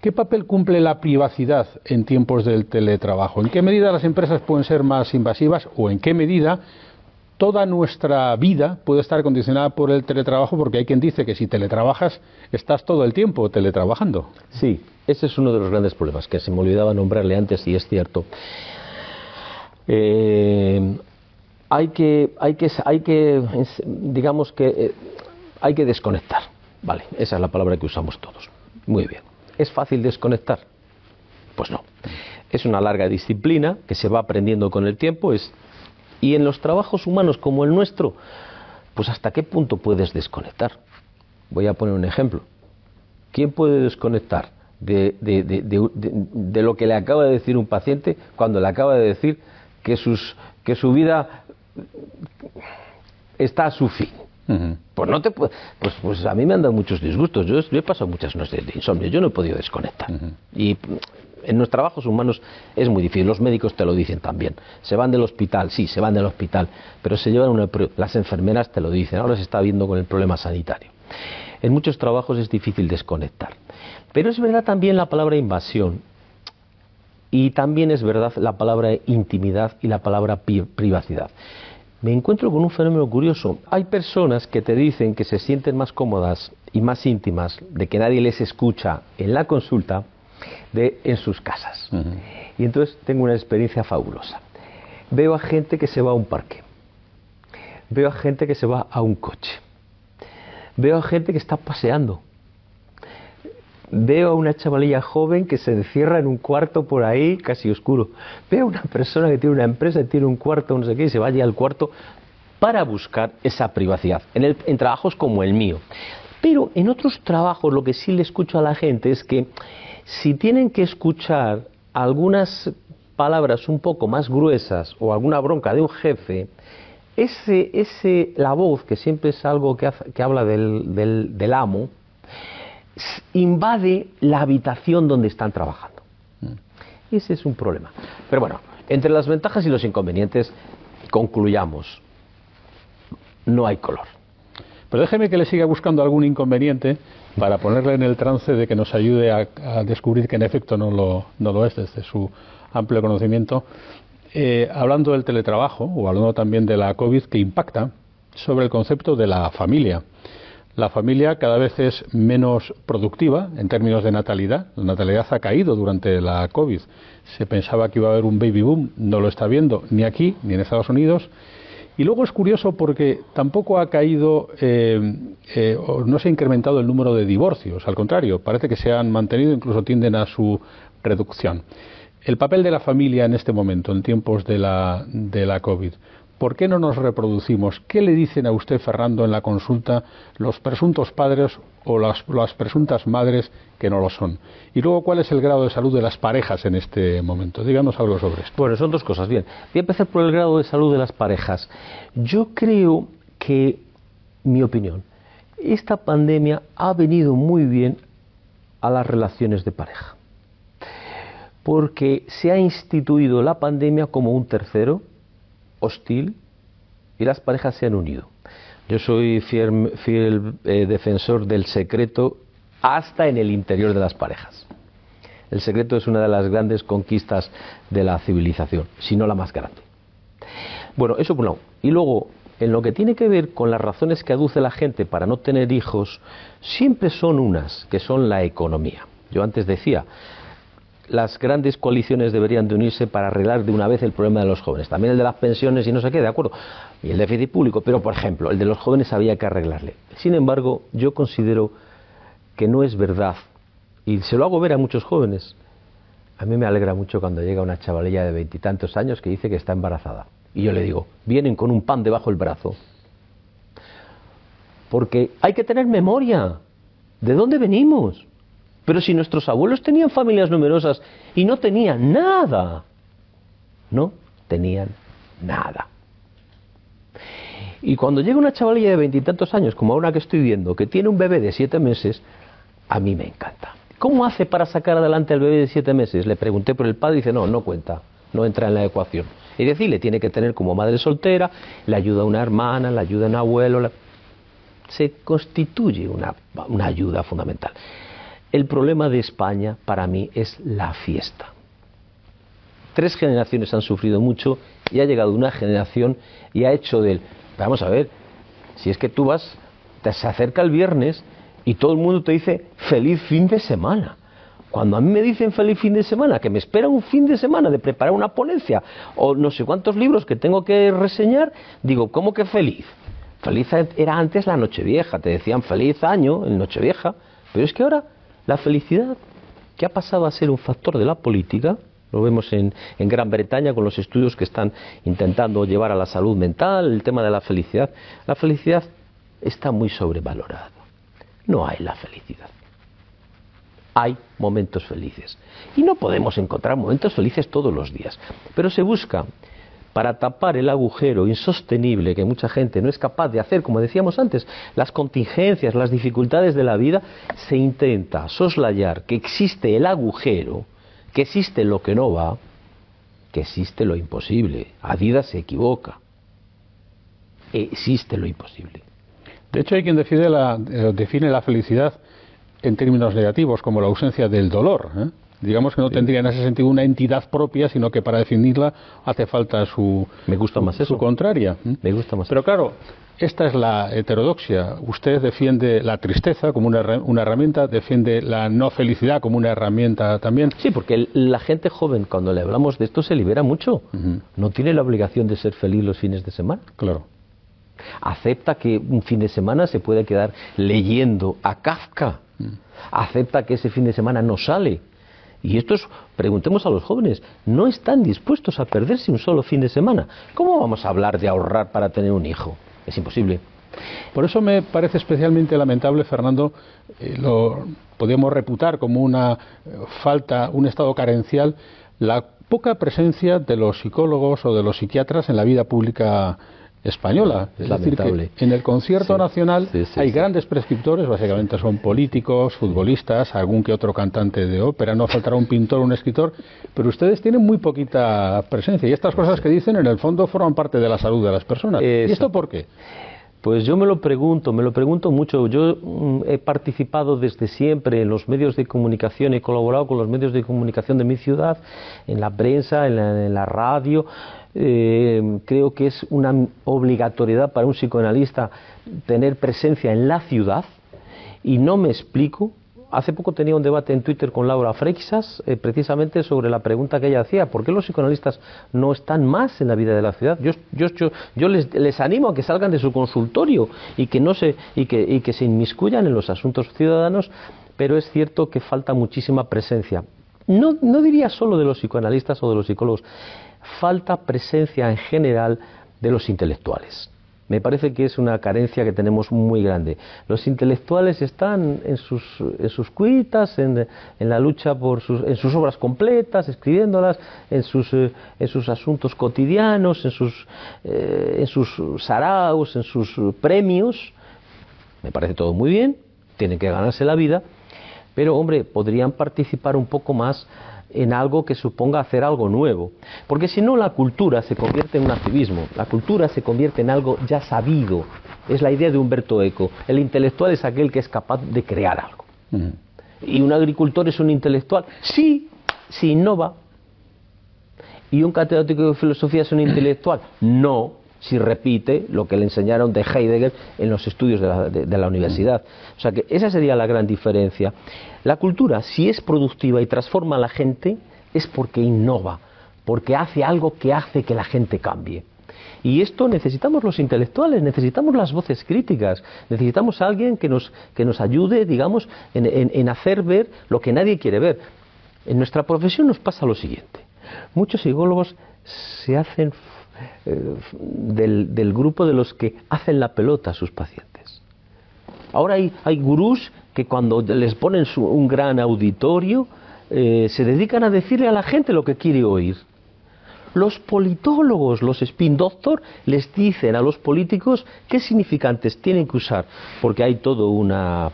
¿Qué papel cumple la privacidad en tiempos del teletrabajo? ¿En qué medida las empresas pueden ser más invasivas o en qué medida toda nuestra vida puede estar condicionada por el teletrabajo? Porque hay quien dice que si teletrabajas estás todo el tiempo teletrabajando. Sí, ese es uno de los grandes problemas, que se me olvidaba nombrarle antes y es cierto. Eh, hay que, hay que, hay que, digamos que, eh, hay que desconectar. Vale, esa es la palabra que usamos todos. Muy bien. ¿Es fácil desconectar? Pues no. Es una larga disciplina que se va aprendiendo con el tiempo. Es... Y en los trabajos humanos como el nuestro, pues hasta qué punto puedes desconectar. Voy a poner un ejemplo. ¿Quién puede desconectar? de, lo que le acaba de decir un paciente cuando le acaba de decir que, sus, que su vida está a su fin. Pues no te pues, pues a mí me han dado muchos disgustos. Yo, he pasado muchas noches de insomnio. Yo no he podido desconectar. Y en los trabajos humanos es muy difícil. Los médicos te lo dicen también. Se van del hospital, sí, se van del hospital, pero se llevan una, las enfermeras te lo dicen. Ahora se está viendo con el problema sanitario. En muchos trabajos es difícil desconectar. Pero es verdad también la palabra invasión. Y también es verdad la palabra intimidad y la palabra privacidad me encuentro con un fenómeno curioso. Hay personas que te dicen que se sienten más cómodas y más íntimas de que nadie les escucha en la consulta de en sus casas. Y entonces tengo una experiencia fabulosa. Veo a gente que se va a un parque. Veo a gente que se va a un coche. Veo a gente que está paseando Veo a una chavalilla joven que se encierra en un cuarto por ahí, casi oscuro. Veo a una persona que tiene una empresa, tiene un cuarto, no sé qué, y se vaya al cuarto para buscar esa privacidad, en, en trabajos como el mío. Pero en otros trabajos lo que sí le escucho a la gente es que si tienen que escuchar algunas palabras un poco más gruesas o alguna bronca de un jefe, ese, ese, la voz, que siempre es algo que, que habla del, del, del amo, invade la habitación donde están trabajando. Y ese es un problema. Pero bueno, entre las ventajas y los inconvenientes, concluyamos, no hay color. Pero déjeme que le siga buscando algún inconveniente para ponerle en el trance de que nos ayude a, descubrir que en efecto no lo, no lo es desde su amplio conocimiento. Eh, hablando del teletrabajo o hablando también de la COVID que impacta sobre el concepto de la familia la familia cada vez es menos productiva en términos de natalidad. La natalidad ha caído durante la COVID. Se pensaba que iba a haber un baby boom, no lo está viendo ni aquí ni en Estados Unidos. Y luego es curioso porque tampoco ha caído, eh, eh, o no se ha incrementado el número de divorcios, al contrario, parece que se han mantenido, incluso tienden a su reducción. El papel de la familia en este momento, en tiempos de la, de la COVID. ¿Por qué no nos reproducimos? ¿Qué le dicen a usted, Fernando, en la consulta los presuntos padres o las, presuntas madres que no lo son? Y luego, ¿cuál es el grado de salud de las parejas en este momento? Díganos algo sobre esto. Bueno, son dos cosas. Bien, voy a empezar por el grado de salud de las parejas. Yo creo que, mi opinión, esta pandemia ha venido muy bien a las relaciones de pareja. Porque se ha instituido la pandemia como un tercero hostil y las parejas se han unido. Yo soy fiel, eh, defensor del secreto hasta en el interior de las parejas. El secreto es una de las grandes conquistas de la civilización, si no la más grande. Bueno, eso por un lado. Y luego, en lo que tiene que ver con las razones que aduce la gente para no tener hijos, siempre son unas, que son la economía. Yo antes decía, las grandes coaliciones deberían de unirse para arreglar de una vez el problema de los jóvenes. También el de las pensiones y no sé qué, de acuerdo. Y el déficit público, pero por ejemplo, el de los jóvenes había que arreglarle. Sin embargo, yo considero que no es verdad, y se lo hago ver a muchos jóvenes. A mí me alegra mucho cuando llega una chavalilla de veintitantos años que dice que está embarazada. Y yo le digo, vienen con un pan debajo del brazo. Porque hay que tener memoria. ¿De dónde venimos? Pero si nuestros abuelos tenían familias numerosas y no tenían nada, no tenían nada. Y cuando llega una chavalilla de veintitantos años, como ahora que estoy viendo, que tiene un bebé de siete meses, a mí me encanta. ¿Cómo hace para sacar adelante al bebé de siete meses? Le pregunté por el padre y dice, no, no cuenta, no entra en la ecuación. Es decir, le tiene que tener como madre soltera, le ayuda a una hermana, le ayuda a un abuelo, se constituye una, una ayuda fundamental. El problema de España para mí es la fiesta. Tres generaciones han sufrido mucho y ha llegado una generación y ha hecho del... Vamos a ver, si es que tú vas, te se acerca el viernes y todo el mundo te dice feliz fin de semana. Cuando a mí me dicen feliz fin de semana, que me espera un fin de semana de preparar una ponencia o no sé cuántos libros que tengo que reseñar, digo, ¿cómo que feliz? Feliz era antes la Nochevieja, te decían feliz año en Nochevieja, pero es que ahora la felicidad, que ha pasado a ser un factor de la política, lo vemos en, Gran Bretaña con los estudios que están intentando llevar a la salud mental, el tema de la felicidad. La felicidad está muy sobrevalorada. No hay la felicidad. Hay momentos felices. Y no podemos encontrar momentos felices todos los días. Pero se busca para tapar el agujero insostenible que mucha gente no es capaz de hacer, como decíamos antes, las contingencias, las dificultades de la vida, se intenta soslayar que existe el agujero, que existe lo que no va, que existe lo imposible. Adidas se equivoca. Existe lo imposible. De hecho, hay quien la, eh, define la felicidad en términos negativos, como la ausencia del dolor. ¿eh? Digamos que no tendría en ese sentido una entidad propia, sino que para definirla hace falta su, Me gusta más su contraria. Me gusta más Pero claro, esta es la heterodoxia. Usted defiende la tristeza como una, una, herramienta, defiende la no felicidad como una herramienta también. Sí, porque la gente joven, cuando le hablamos de esto, se libera mucho. No tiene la obligación de ser feliz los fines de semana. Claro. Acepta que un fin de semana se puede quedar leyendo a Kafka. Mm. Acepta que ese fin de semana no sale y estos, preguntemos a los jóvenes, no están dispuestos a perderse un solo fin de semana. ¿Cómo vamos a hablar de ahorrar para tener un hijo? Es imposible. Por eso me parece especialmente lamentable, Fernando, eh, lo podemos reputar como una eh, falta, un estado carencial, la poca presencia de los psicólogos o de los psiquiatras en la vida pública española. Es, decir, que en el concierto nacional hay grandes prescriptores, básicamente son políticos, futbolistas, algún que otro cantante de ópera, no faltará un pintor un escritor, pero ustedes tienen muy poquita presencia y estas cosas que dicen en el fondo forman parte de la salud de las personas. ¿Y esto por qué? Pues yo me lo pregunto, me lo pregunto mucho. Yo mm, he participado desde siempre en los medios de comunicación, he colaborado con los medios de comunicación de mi ciudad, en la prensa, en la radio. Eh, creo que es una obligatoriedad para un psicoanalista tener presencia en la ciudad y no me explico. Hace poco tenía un debate en Twitter con Laura Freixas eh, precisamente sobre la pregunta que ella hacía, ¿por qué los psicoanalistas no están más en la vida de la ciudad? Yo, yo, yo, les, les, animo a que salgan de su consultorio y que, no se, y que, se inmiscuyan en los asuntos ciudadanos, pero es cierto que falta muchísima presencia. No, no diría solo de los psicoanalistas o de los psicólogos, falta presencia en general de los intelectuales. Me parece que es una carencia que tenemos muy grande. Los intelectuales están en sus, en sus cuitas, en, la lucha por sus, en sus obras completas, escribiéndolas, en sus, eh, en sus asuntos cotidianos, en sus, eh, en sus saraos, en sus premios. Me parece todo muy bien, tienen que ganarse la vida, pero hombre, podrían participar un poco más en algo que suponga hacer algo nuevo. Porque si no, la cultura se convierte en un activismo, la cultura se convierte en algo ya sabido. Es la idea de Humberto Eco. El intelectual es aquel que es capaz de crear algo. ¿Y un agricultor es un intelectual? Sí, si innova. ¿Y un catedrático de filosofía es un intelectual? No, si repite lo que le enseñaron de Heidegger en los estudios de la, de la universidad. O sea que esa sería la gran diferencia. La cultura, si es productiva y transforma a la gente, es porque innova, porque hace algo que hace que la gente cambie. Y esto necesitamos los intelectuales, necesitamos las voces críticas, necesitamos alguien que nos, que nos ayude, digamos, en, hacer ver lo que nadie quiere ver. En nuestra profesión nos pasa lo siguiente. Muchos psicólogos se hacen eh, del, del, grupo de los que hacen la pelota a sus pacientes. Ahora hay, hay gurús que cuando les ponen un gran auditorio eh, se dedican a decirle a la gente lo que quiere oír. Los politólogos, los spin doctor, les dicen a los políticos qué significantes tienen que usar, porque hay todo una,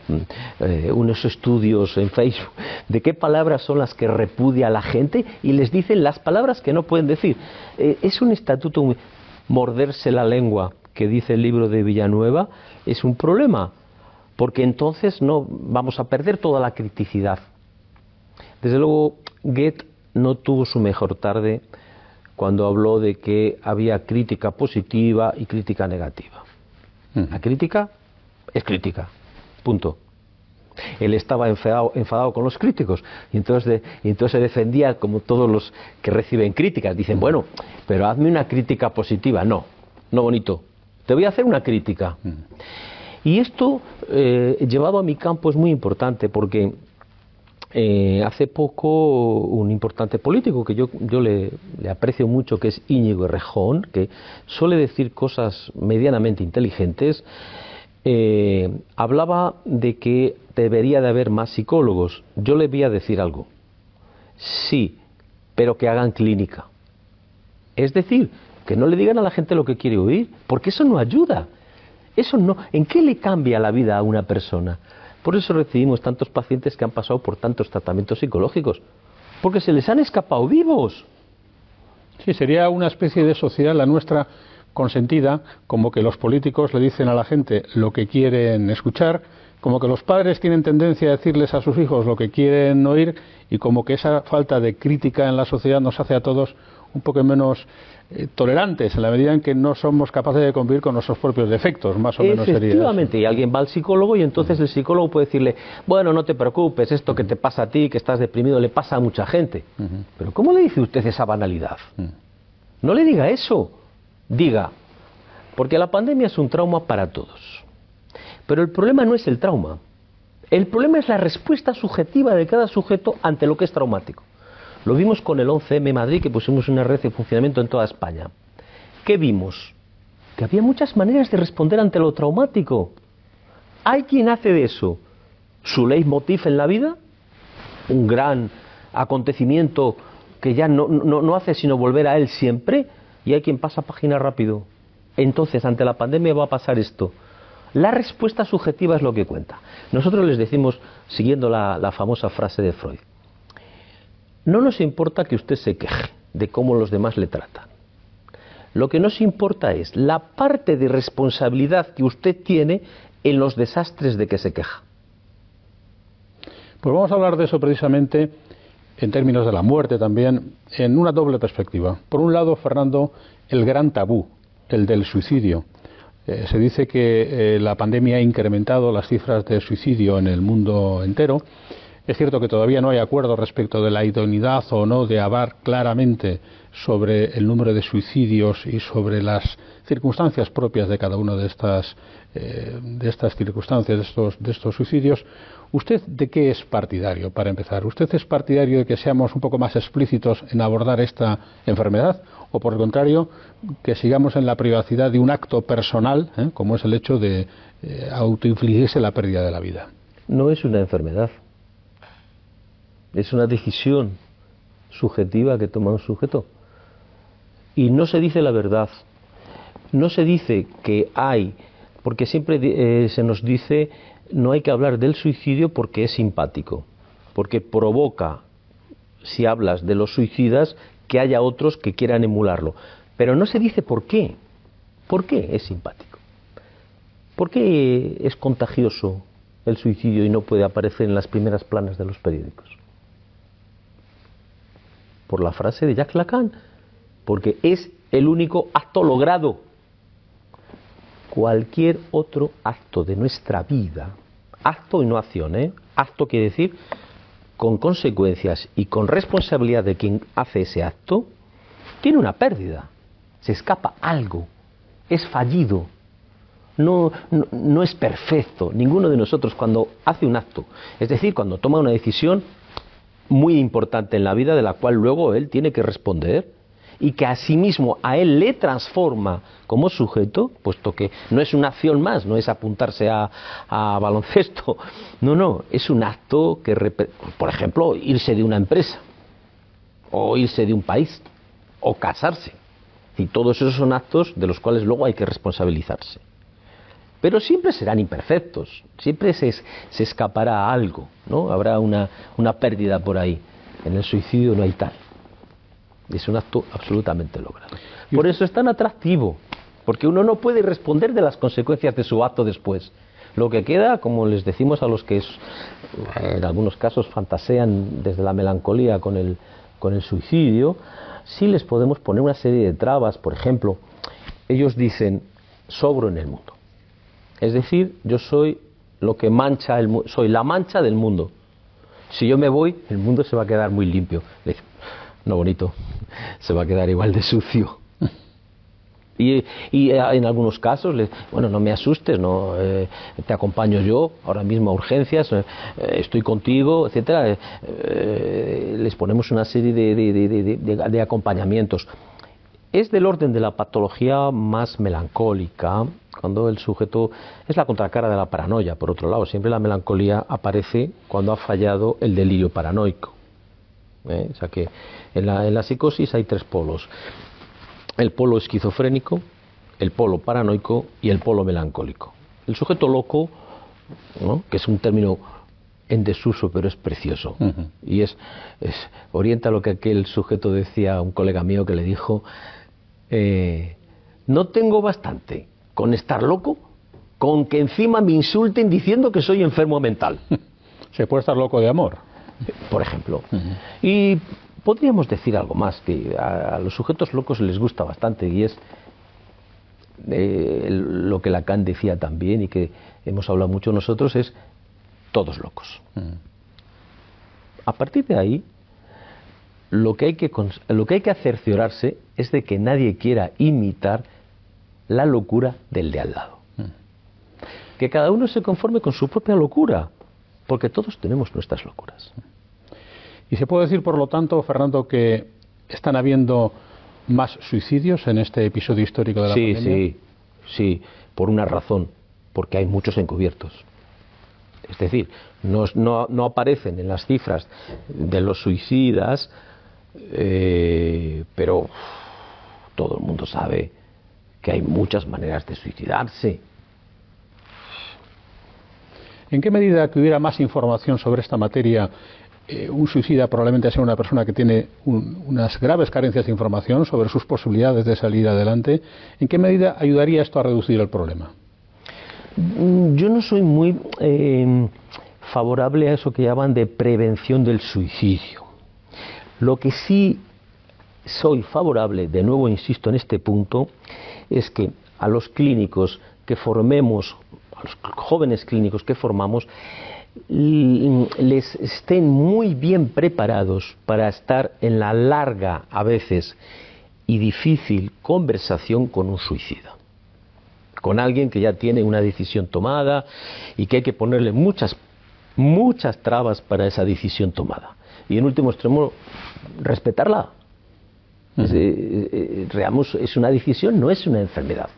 eh, unos estudios en Facebook de qué palabras son las que repudia la gente y les dicen las palabras que no pueden decir. Eh, es un estatuto morderse la lengua que dice el libro de Villanueva es un problema porque entonces no vamos a perder toda la criticidad. Desde luego, Goethe no tuvo su mejor tarde cuando habló de que había crítica positiva y crítica negativa. La crítica es crítica, punto. Él estaba enfadado, enfadado con los críticos y entonces, y entonces se defendía como todos los que reciben críticas. Dicen, bueno, pero hazme una crítica positiva. No, no bonito. Te voy a hacer una crítica. Y esto, eh, llevado a mi campo, es muy importante porque eh, hace poco un importante político que yo, yo le, aprecio mucho, que es Íñigo Errejón, que suele decir cosas medianamente inteligentes, eh, hablaba de que debería de haber más psicólogos. Yo le voy a decir algo. Sí, pero que hagan clínica. Es decir, que no le digan a la gente lo que quiere oír, porque eso no ayuda. Eso no, ¿en qué le cambia la vida a una persona? Por eso recibimos tantos pacientes que han pasado por tantos tratamientos psicológicos, porque se les han escapado vivos. Sí, sería una especie de sociedad la nuestra consentida, como que los políticos le dicen a la gente lo que quieren escuchar, como que los padres tienen tendencia a decirles a sus hijos lo que quieren oír y como que esa falta de crítica en la sociedad nos hace a todos un poco menos eh, tolerantes en la medida en que no somos capaces de convivir con nuestros propios defectos, más o menos sería. Efectivamente, y alguien va al psicólogo y entonces el psicólogo puede decirle, bueno, no te preocupes, esto que te pasa a ti, que estás deprimido, le pasa a mucha gente. Pero ¿cómo le dice usted esa banalidad? No le diga eso. Diga, porque la pandemia es un trauma para todos. Pero el problema no es el trauma. El problema es la respuesta subjetiva de cada sujeto ante lo que es traumático. Lo vimos con el 11M Madrid, que pusimos una red de funcionamiento en toda España. ¿Qué vimos? Que había muchas maneras de responder ante lo traumático. Hay quien hace de eso su leitmotiv en la vida, un gran acontecimiento que ya no, no, hace sino volver a él siempre, y hay quien pasa página rápido. Entonces, ante la pandemia va a pasar esto. La respuesta subjetiva es lo que cuenta. Nosotros les decimos, siguiendo la famosa frase de Freud, no nos importa que usted se queje de cómo los demás le tratan. Lo que nos importa es la parte de responsabilidad que usted tiene en los desastres de que se queja. Pues vamos a hablar de eso precisamente en términos de la muerte también, en una doble perspectiva. Por un lado, Fernando, el gran tabú, el del suicidio. Eh, se dice que eh, la pandemia ha incrementado las cifras de suicidio en el mundo entero es cierto que todavía no hay acuerdo respecto de la idoneidad o no de hablar claramente sobre el número de suicidios y sobre las circunstancias propias de cada una de estas, eh, de estas circunstancias, de estos, de estos suicidios. ¿Usted de qué es partidario, para empezar? ¿Usted es partidario de que seamos un poco más explícitos en abordar esta enfermedad? ¿O por el contrario, que sigamos en la privacidad de un acto personal, eh, como es el hecho de eh, autoinfligirse la pérdida de la vida? No es una enfermedad es una decisión subjetiva que toma un sujeto. Y no se dice la verdad. No se dice que hay, porque siempre eh, se nos dice no hay que hablar del suicidio porque es simpático, porque provoca, si hablas de los suicidas, que haya otros que quieran emularlo. Pero no se dice por qué. ¿Por qué es simpático? ¿Por qué es contagioso el suicidio y no puede aparecer en las primeras planas de los periódicos? Por la frase de Jacques Lacan, porque es el único acto logrado. Cualquier otro acto de nuestra vida, acto y no acción, ¿eh? acto quiere decir con consecuencias y con responsabilidad de quien hace ese acto, tiene una pérdida, se escapa algo, es fallido, no, no, no, es perfecto. Ninguno de nosotros cuando hace un acto, es decir, cuando toma una decisión, muy importante en la vida de la cual luego él tiene que responder y que asimismo a él le transforma como sujeto, puesto que no es una acción más, no es apuntarse a, baloncesto, no, no, es un acto que, por ejemplo, irse de una empresa, o irse de un país, o casarse. Y todos esos son actos de los cuales luego hay que responsabilizarse pero siempre serán imperfectos, siempre se, se escapará algo, ¿no? Habrá una, una pérdida por ahí. En el suicidio no hay tal. Es un acto absolutamente logrado. Por eso es tan atractivo, porque uno no puede responder de las consecuencias de su acto después. Lo que queda, como les decimos a los que en algunos casos fantasean desde la melancolía con el, con el suicidio, sí les podemos poner una serie de trabas. Por ejemplo, ellos dicen, sobro en el mundo. Es decir, yo soy lo que mancha el soy la mancha del mundo. Si yo me voy, el mundo se va a quedar muy limpio. No bonito, se va a quedar igual de sucio. Y, y eh, en algunos casos, bueno, no me asustes, no eh, te acompaño yo ahora mismo a urgencias, eh, estoy contigo, etcétera. les ponemos una serie de acompañamientos. Es del orden de la patología más melancólica, cuando el sujeto es la contracara de la paranoia, por otro lado, siempre la melancolía aparece cuando ha fallado el delirio paranoico. ¿eh? O sea que en la, psicosis hay tres polos. el polo esquizofrénico, el polo paranoico y el polo melancólico. El sujeto loco, que es un término en desuso, pero es precioso. Y es, orienta lo que aquel sujeto decía a un colega mío que le dijo, eh, no tengo bastante con estar loco, con que encima me insulten diciendo que soy enfermo mental. Se puede estar loco de amor. Por ejemplo. Y podríamos decir algo más, que a, los sujetos locos les gusta bastante, y es eh, lo que Lacan decía también y que hemos hablado mucho nosotros, es todos locos. A partir de ahí, lo que, hay que, lo que hay que cerciorarse es de que nadie quiera imitar la locura del de al lado. Que cada uno se conforme con su propia locura, porque todos tenemos nuestras locuras. Y se puede decir, por lo tanto, Fernando, que están habiendo más suicidios en este episodio histórico de la sí, pandemia. Sí, sí, por una razón, porque hay muchos encubiertos. Es decir, no, aparecen en las cifras de los suicidas, eh, pero todo el mundo sabe que hay muchas maneras de suicidarse. ¿En qué medida que hubiera más información sobre esta materia, eh, un suicida probablemente sea una persona que tiene unas graves carencias de información sobre sus posibilidades de salir adelante? ¿En qué medida ayudaría esto a reducir el problema? Mm, yo no soy muy eh, favorable a eso que llaman de prevención del suicidio. Lo que sí soy favorable, de nuevo insisto en este punto, es que a los clínicos que formemos, a los jóvenes clínicos que formamos, les estén muy bien preparados para estar en la larga, a veces, y difícil conversación con un suicida con alguien que ya tiene una decisión tomada y que hay que ponerle muchas, muchas trabas para esa decisión tomada. Y en último extremo, respetarla. Es, eh, eh, es una decisión, no es una enfermedad.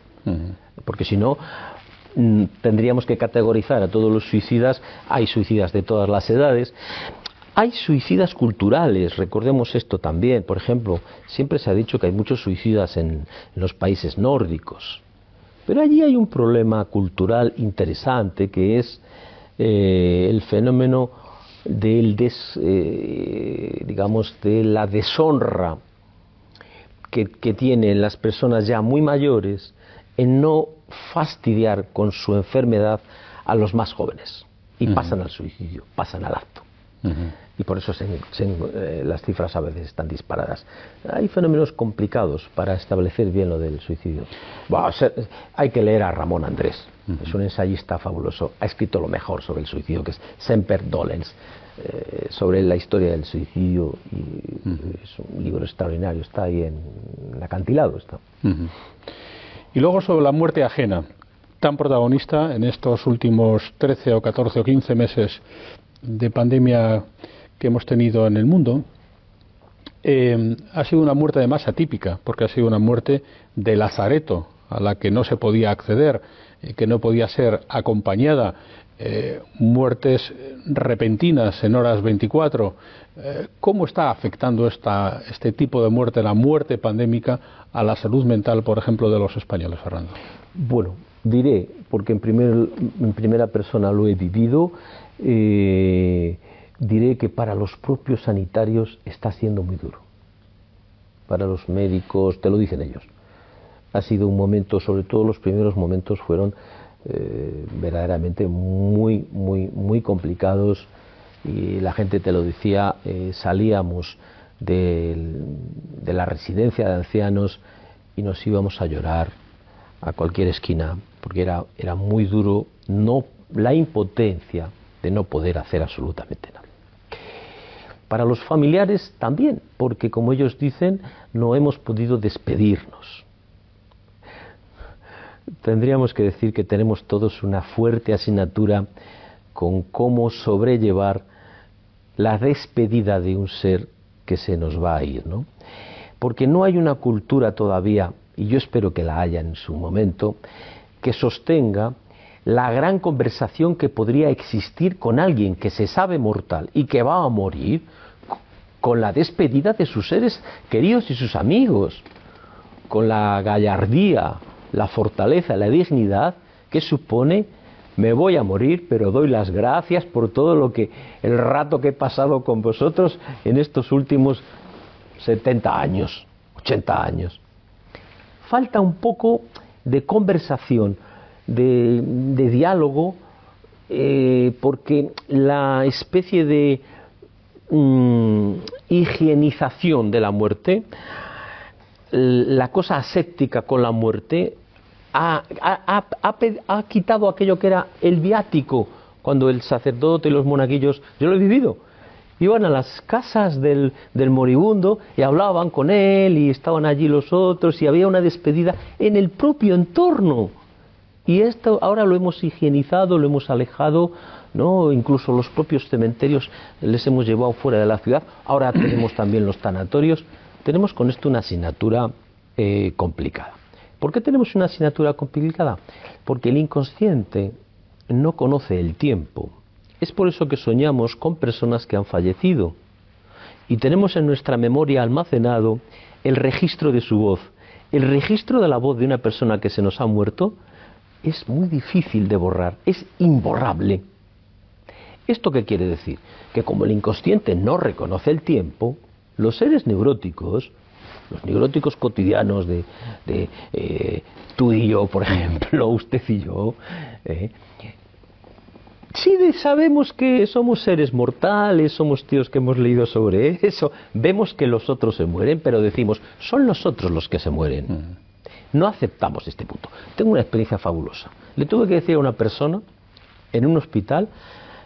Porque si no, mm, tendríamos que categorizar a todos los suicidas. Hay suicidas de todas las edades. Hay suicidas culturales, recordemos esto también. Por ejemplo, siempre se ha dicho que hay muchos suicidas en los países nórdicos. Pero allí hay un problema cultural interesante que es eh, el fenómeno del eh, digamos de la deshonra que, que, tienen las personas ya muy mayores en no fastidiar con su enfermedad a los más jóvenes. Y pasan al suicidio, pasan al acto. Y por eso eh, las cifras a veces están disparadas. Hay fenómenos complicados para establecer bien lo del suicidio. hay que leer a Ramón Andrés, es un ensayista fabuloso, ha escrito lo mejor sobre el suicidio, que es Semper Dolens, eh, sobre la historia del suicidio, y es un libro extraordinario, está ahí en el acantilado. Está. Y luego sobre la muerte ajena, tan protagonista en estos últimos 13 o 14 o 15 meses de pandemia que hemos tenido en el mundo, eh, ha sido una muerte además atípica, porque ha sido una muerte de lazareto, a la que no se podía acceder, eh, que no podía ser acompañada, eh, muertes repentinas en horas 24. ¿Cómo está afectando esta, este tipo de muerte, la muerte pandémica, a la salud mental, por ejemplo, de los españoles, Fernando? Bueno, diré, porque en, primer, en primera persona lo he vivido, diré que para los propios sanitarios está siendo muy duro. Para los médicos, te lo dicen ellos. Ha sido un momento, sobre todo los primeros momentos fueron eh, verdaderamente muy, muy, muy complicados y la gente te lo decía, eh, salíamos de, de la residencia de ancianos y nos íbamos a llorar a cualquier esquina porque era, era muy duro no la impotencia de no poder hacer absolutamente nada. Para los familiares también, porque como ellos dicen, no hemos podido despedirnos. Tendríamos que decir que tenemos todos una fuerte asignatura con cómo sobrellevar la despedida de un ser que se nos va a ir, ¿no? Porque no hay una cultura todavía, y yo espero que la haya en su momento, que sostenga la gran conversación que podría existir con alguien que se sabe mortal y que va a morir con la despedida de sus seres queridos y sus amigos. con la gallardía, la fortaleza, la dignidad que supone me voy a morir, pero doy las gracias por todo lo que el rato que he pasado con vosotros en estos últimos 70 años, 80 años. Falta un poco de conversación, de, diálogo, eh, porque la especie de mm, higienización de la muerte, la cosa aséptica con la muerte, ha, quitado aquello que era el viático, cuando el sacerdote y los monaguillos, yo lo he vivido, iban a las casas del, del, moribundo y hablaban con él y estaban allí los otros y había una despedida en el propio entorno. Y esto ahora lo hemos higienizado, lo hemos alejado, ¿no? incluso los propios cementerios les hemos llevado fuera de la ciudad, ahora tenemos también los tanatorios. Tenemos con esto una asignatura eh, complicada. ¿Por qué tenemos una asignatura complicada? Porque el inconsciente no conoce el tiempo. Es por eso que soñamos con personas que han fallecido y tenemos en nuestra memoria almacenado el registro de su voz. El registro de la voz de una persona que se nos ha muerto es muy difícil de borrar, es imborrable. ¿Esto qué quiere decir? Que como el inconsciente no reconoce el tiempo, los seres neuróticos los neuróticos cotidianos de, eh, tú y yo, por ejemplo, usted y yo, eh, sí sabemos que somos seres mortales, somos tíos que hemos leído sobre eso, vemos que los otros se mueren, pero decimos, son los otros los que se mueren. Mm. No aceptamos este punto. Tengo una experiencia fabulosa. Le tuve que decir a una persona en un hospital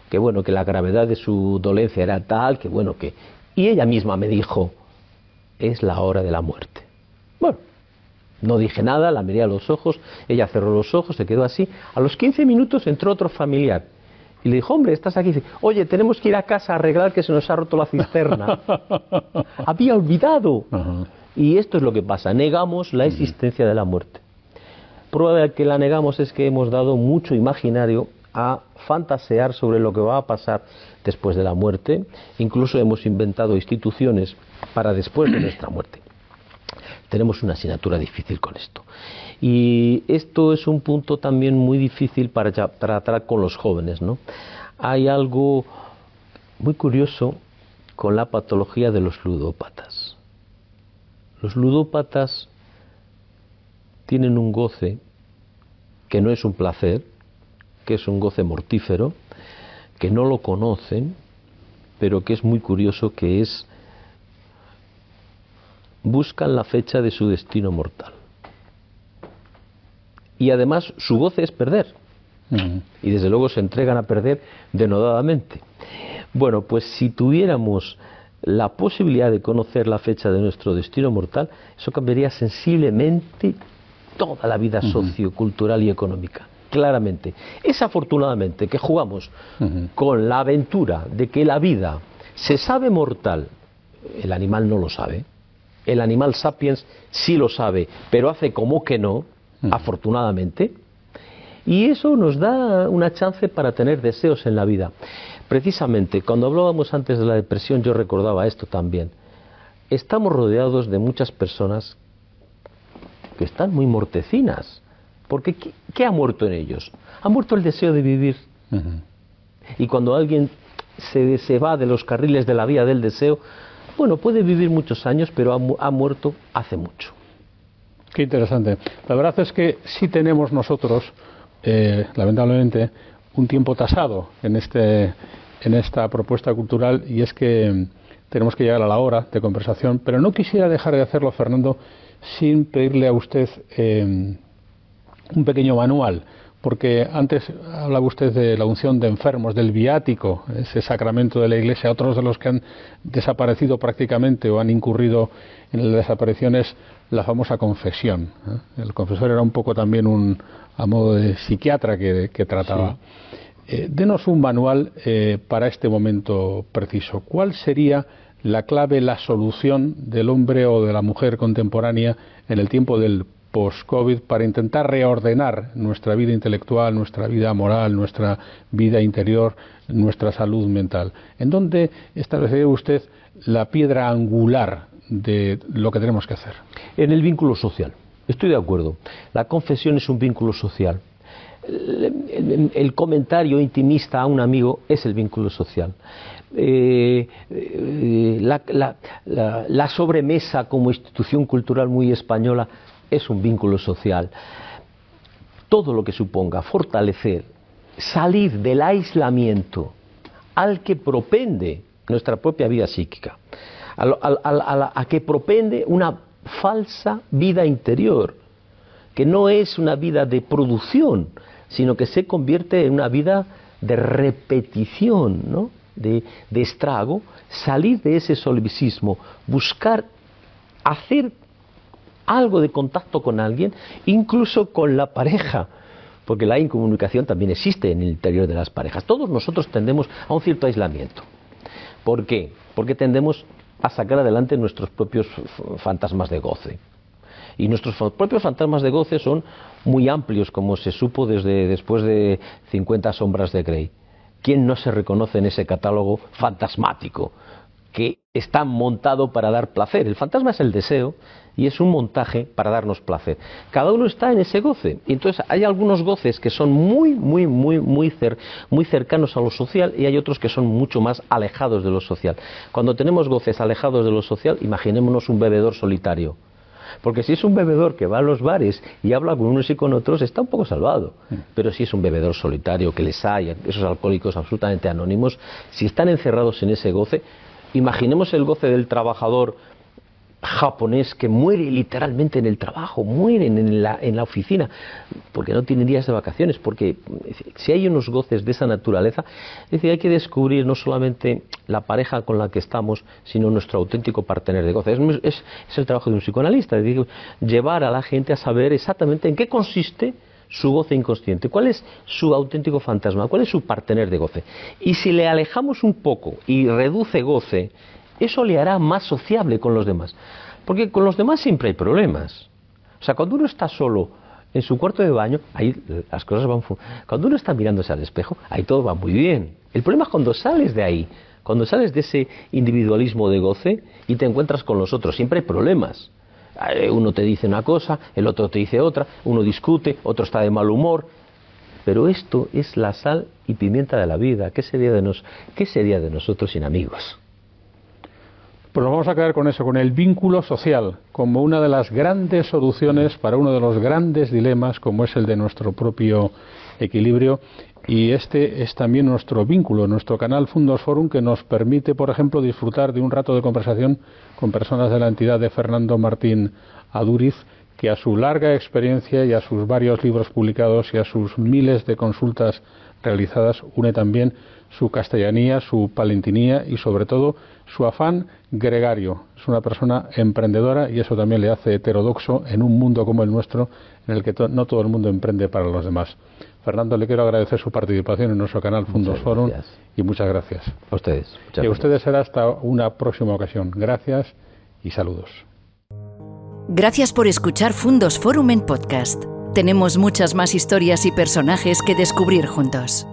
que bueno, que la gravedad de su dolencia era tal, que bueno, que... Y ella misma me dijo, es la hora de la muerte. Bueno, no dije nada, la miré a los ojos, ella cerró los ojos, se quedó así. A los 15 minutos entró otro familiar y le dijo, hombre, estás aquí. Oye, tenemos que ir a casa a arreglar que se nos ha roto la cisterna. Había olvidado. Y esto es lo que pasa, negamos la existencia de la muerte. Prueba de que la negamos es que hemos dado mucho imaginario a fantasear sobre lo que va a pasar después de la muerte. Incluso hemos inventado instituciones para después de nuestra muerte. Tenemos una asignatura difícil con esto. Y esto es un punto también muy difícil para tratar con los jóvenes. ¿no? Hay algo muy curioso con la patología de los ludópatas. Los ludópatas tienen un goce que no es un placer, que es un goce mortífero, que no lo conocen, pero que es muy curioso, que es buscan la fecha de su destino mortal. Y además su goce es perder. Y desde luego se entregan a perder denodadamente. Bueno, pues si tuviéramos la posibilidad de conocer la fecha de nuestro destino mortal, eso cambiaría sensiblemente toda la vida sociocultural y económica claramente. Es afortunadamente que jugamos con la aventura de que la vida se sabe mortal, el animal no lo sabe, el animal sapiens sí lo sabe, pero hace como que no, afortunadamente, y eso nos da una chance para tener deseos en la vida. Precisamente, cuando hablábamos antes de la depresión, yo recordaba esto también. Estamos rodeados de muchas personas que están muy mortecinas, porque ¿qué, ha muerto en ellos? Ha muerto el deseo de vivir. Y cuando alguien se, se, va de los carriles de la vía del deseo, bueno, puede vivir muchos años, pero ha, muerto hace mucho. Qué interesante. La verdad es que sí tenemos nosotros, eh, lamentablemente, un tiempo tasado en, este, en esta propuesta cultural y es que tenemos que llegar a la hora de conversación, pero no quisiera dejar de hacerlo, Fernando, sin pedirle a usted eh, un pequeño manual, porque antes hablaba usted de la unción de enfermos, del viático, ese sacramento de la Iglesia, otros de los que han desaparecido prácticamente o han incurrido en las desapariciones, la famosa confesión. ¿eh? El confesor era un poco también un, a modo de psiquiatra que, trataba. Eh, denos un manual eh, para este momento preciso. ¿Cuál sería la clave, la solución del hombre o de la mujer contemporánea en el tiempo del post-COVID para intentar reordenar nuestra vida intelectual, nuestra vida moral, nuestra vida interior, nuestra salud mental. ¿En dónde establecería usted la piedra angular de lo que tenemos que hacer. En el vínculo social. Estoy de acuerdo. La confesión es un vínculo social. El, comentario intimista a un amigo es el vínculo social. Eh, eh, la, sobremesa como institución cultural muy española es un vínculo social. Todo lo que suponga fortalecer, salir del aislamiento al que propende nuestra propia vida psíquica, a que propende una falsa vida interior, que no es una vida de producción, sino que se convierte en una vida de repetición, ¿no? de, estrago, salir de ese solipsismo, buscar hacer algo de contacto con alguien, incluso con la pareja, porque la incomunicación también existe en el interior de las parejas. Todos nosotros tendemos a un cierto aislamiento. ¿Por qué? Porque tendemos a sacar adelante nuestros propios fantasmas de goce. Y nuestros propios fantasmas de goce son muy amplios, como se supo desde después de 50 sombras de Grey. ¿Quién no se reconoce en ese catálogo fantasmático que está montado para dar placer? El fantasma es el deseo y es un montaje para darnos placer. Cada uno está en ese goce. Y entonces hay algunos goces que son muy, muy, muy, muy, muy cercanos a lo social y hay otros que son mucho más alejados de lo social. Cuando tenemos goces alejados de lo social, imaginémonos un bebedor solitario. Porque si es un bebedor que va a los bares y habla con unos y con otros, está un poco salvado. Pero si es un bebedor solitario, que les hay, esos alcohólicos absolutamente anónimos, si están encerrados en ese goce, imaginemos el goce del trabajador japonés que muere literalmente en el trabajo, mueren en la, en la oficina, porque no tienen días de vacaciones, porque si hay unos goces de esa naturaleza, hay que descubrir no solamente la pareja con la que estamos, sino nuestro auténtico partener de goce. Es, es, el trabajo de un psicoanalista, es decir, llevar a la gente a saber exactamente en qué consiste su goce inconsciente, cuál es su auténtico fantasma, cuál es su partener de goce. Y si le alejamos un poco y reduce goce, eso le hará más sociable con los demás. Porque con los demás siempre hay problemas. O sea, cuando uno está solo en su cuarto de baño, ahí las cosas van. Cuando uno está mirándose al espejo, ahí todo va muy bien. El problema es cuando sales de ahí, cuando sales de ese individualismo de goce y te encuentras con los otros. Siempre hay problemas. Eh, uno te dice una cosa, el otro te dice otra, uno discute, otro está de mal humor. Pero esto es la sal y pimienta de la vida. ¿Qué sería de, qué sería de nosotros sin amigos? Pues nos vamos a quedar con eso, con el vínculo social, como una de las grandes soluciones para uno de los grandes dilemas, como es el de nuestro propio equilibrio. Y este es también nuestro vínculo, nuestro canal Fundos Forum, que nos permite, por ejemplo, disfrutar de un rato de conversación con personas de la entidad de Fernando Martín Aduriz, que a su larga experiencia y a sus varios libros publicados y a sus miles de consultas realizadas une también su castellanía, su palentinía y sobre todo su afán gregario. Es una persona emprendedora y eso también le hace heterodoxo en un mundo como el nuestro en el que no todo el mundo emprende para los demás. Fernando, le quiero agradecer su participación en nuestro canal Fundos Forum y muchas gracias. A ustedes. y a ustedes será hasta una próxima ocasión. Gracias y saludos. Gracias por escuchar Fundos Forum en podcast. Tenemos muchas más historias y personajes que descubrir juntos.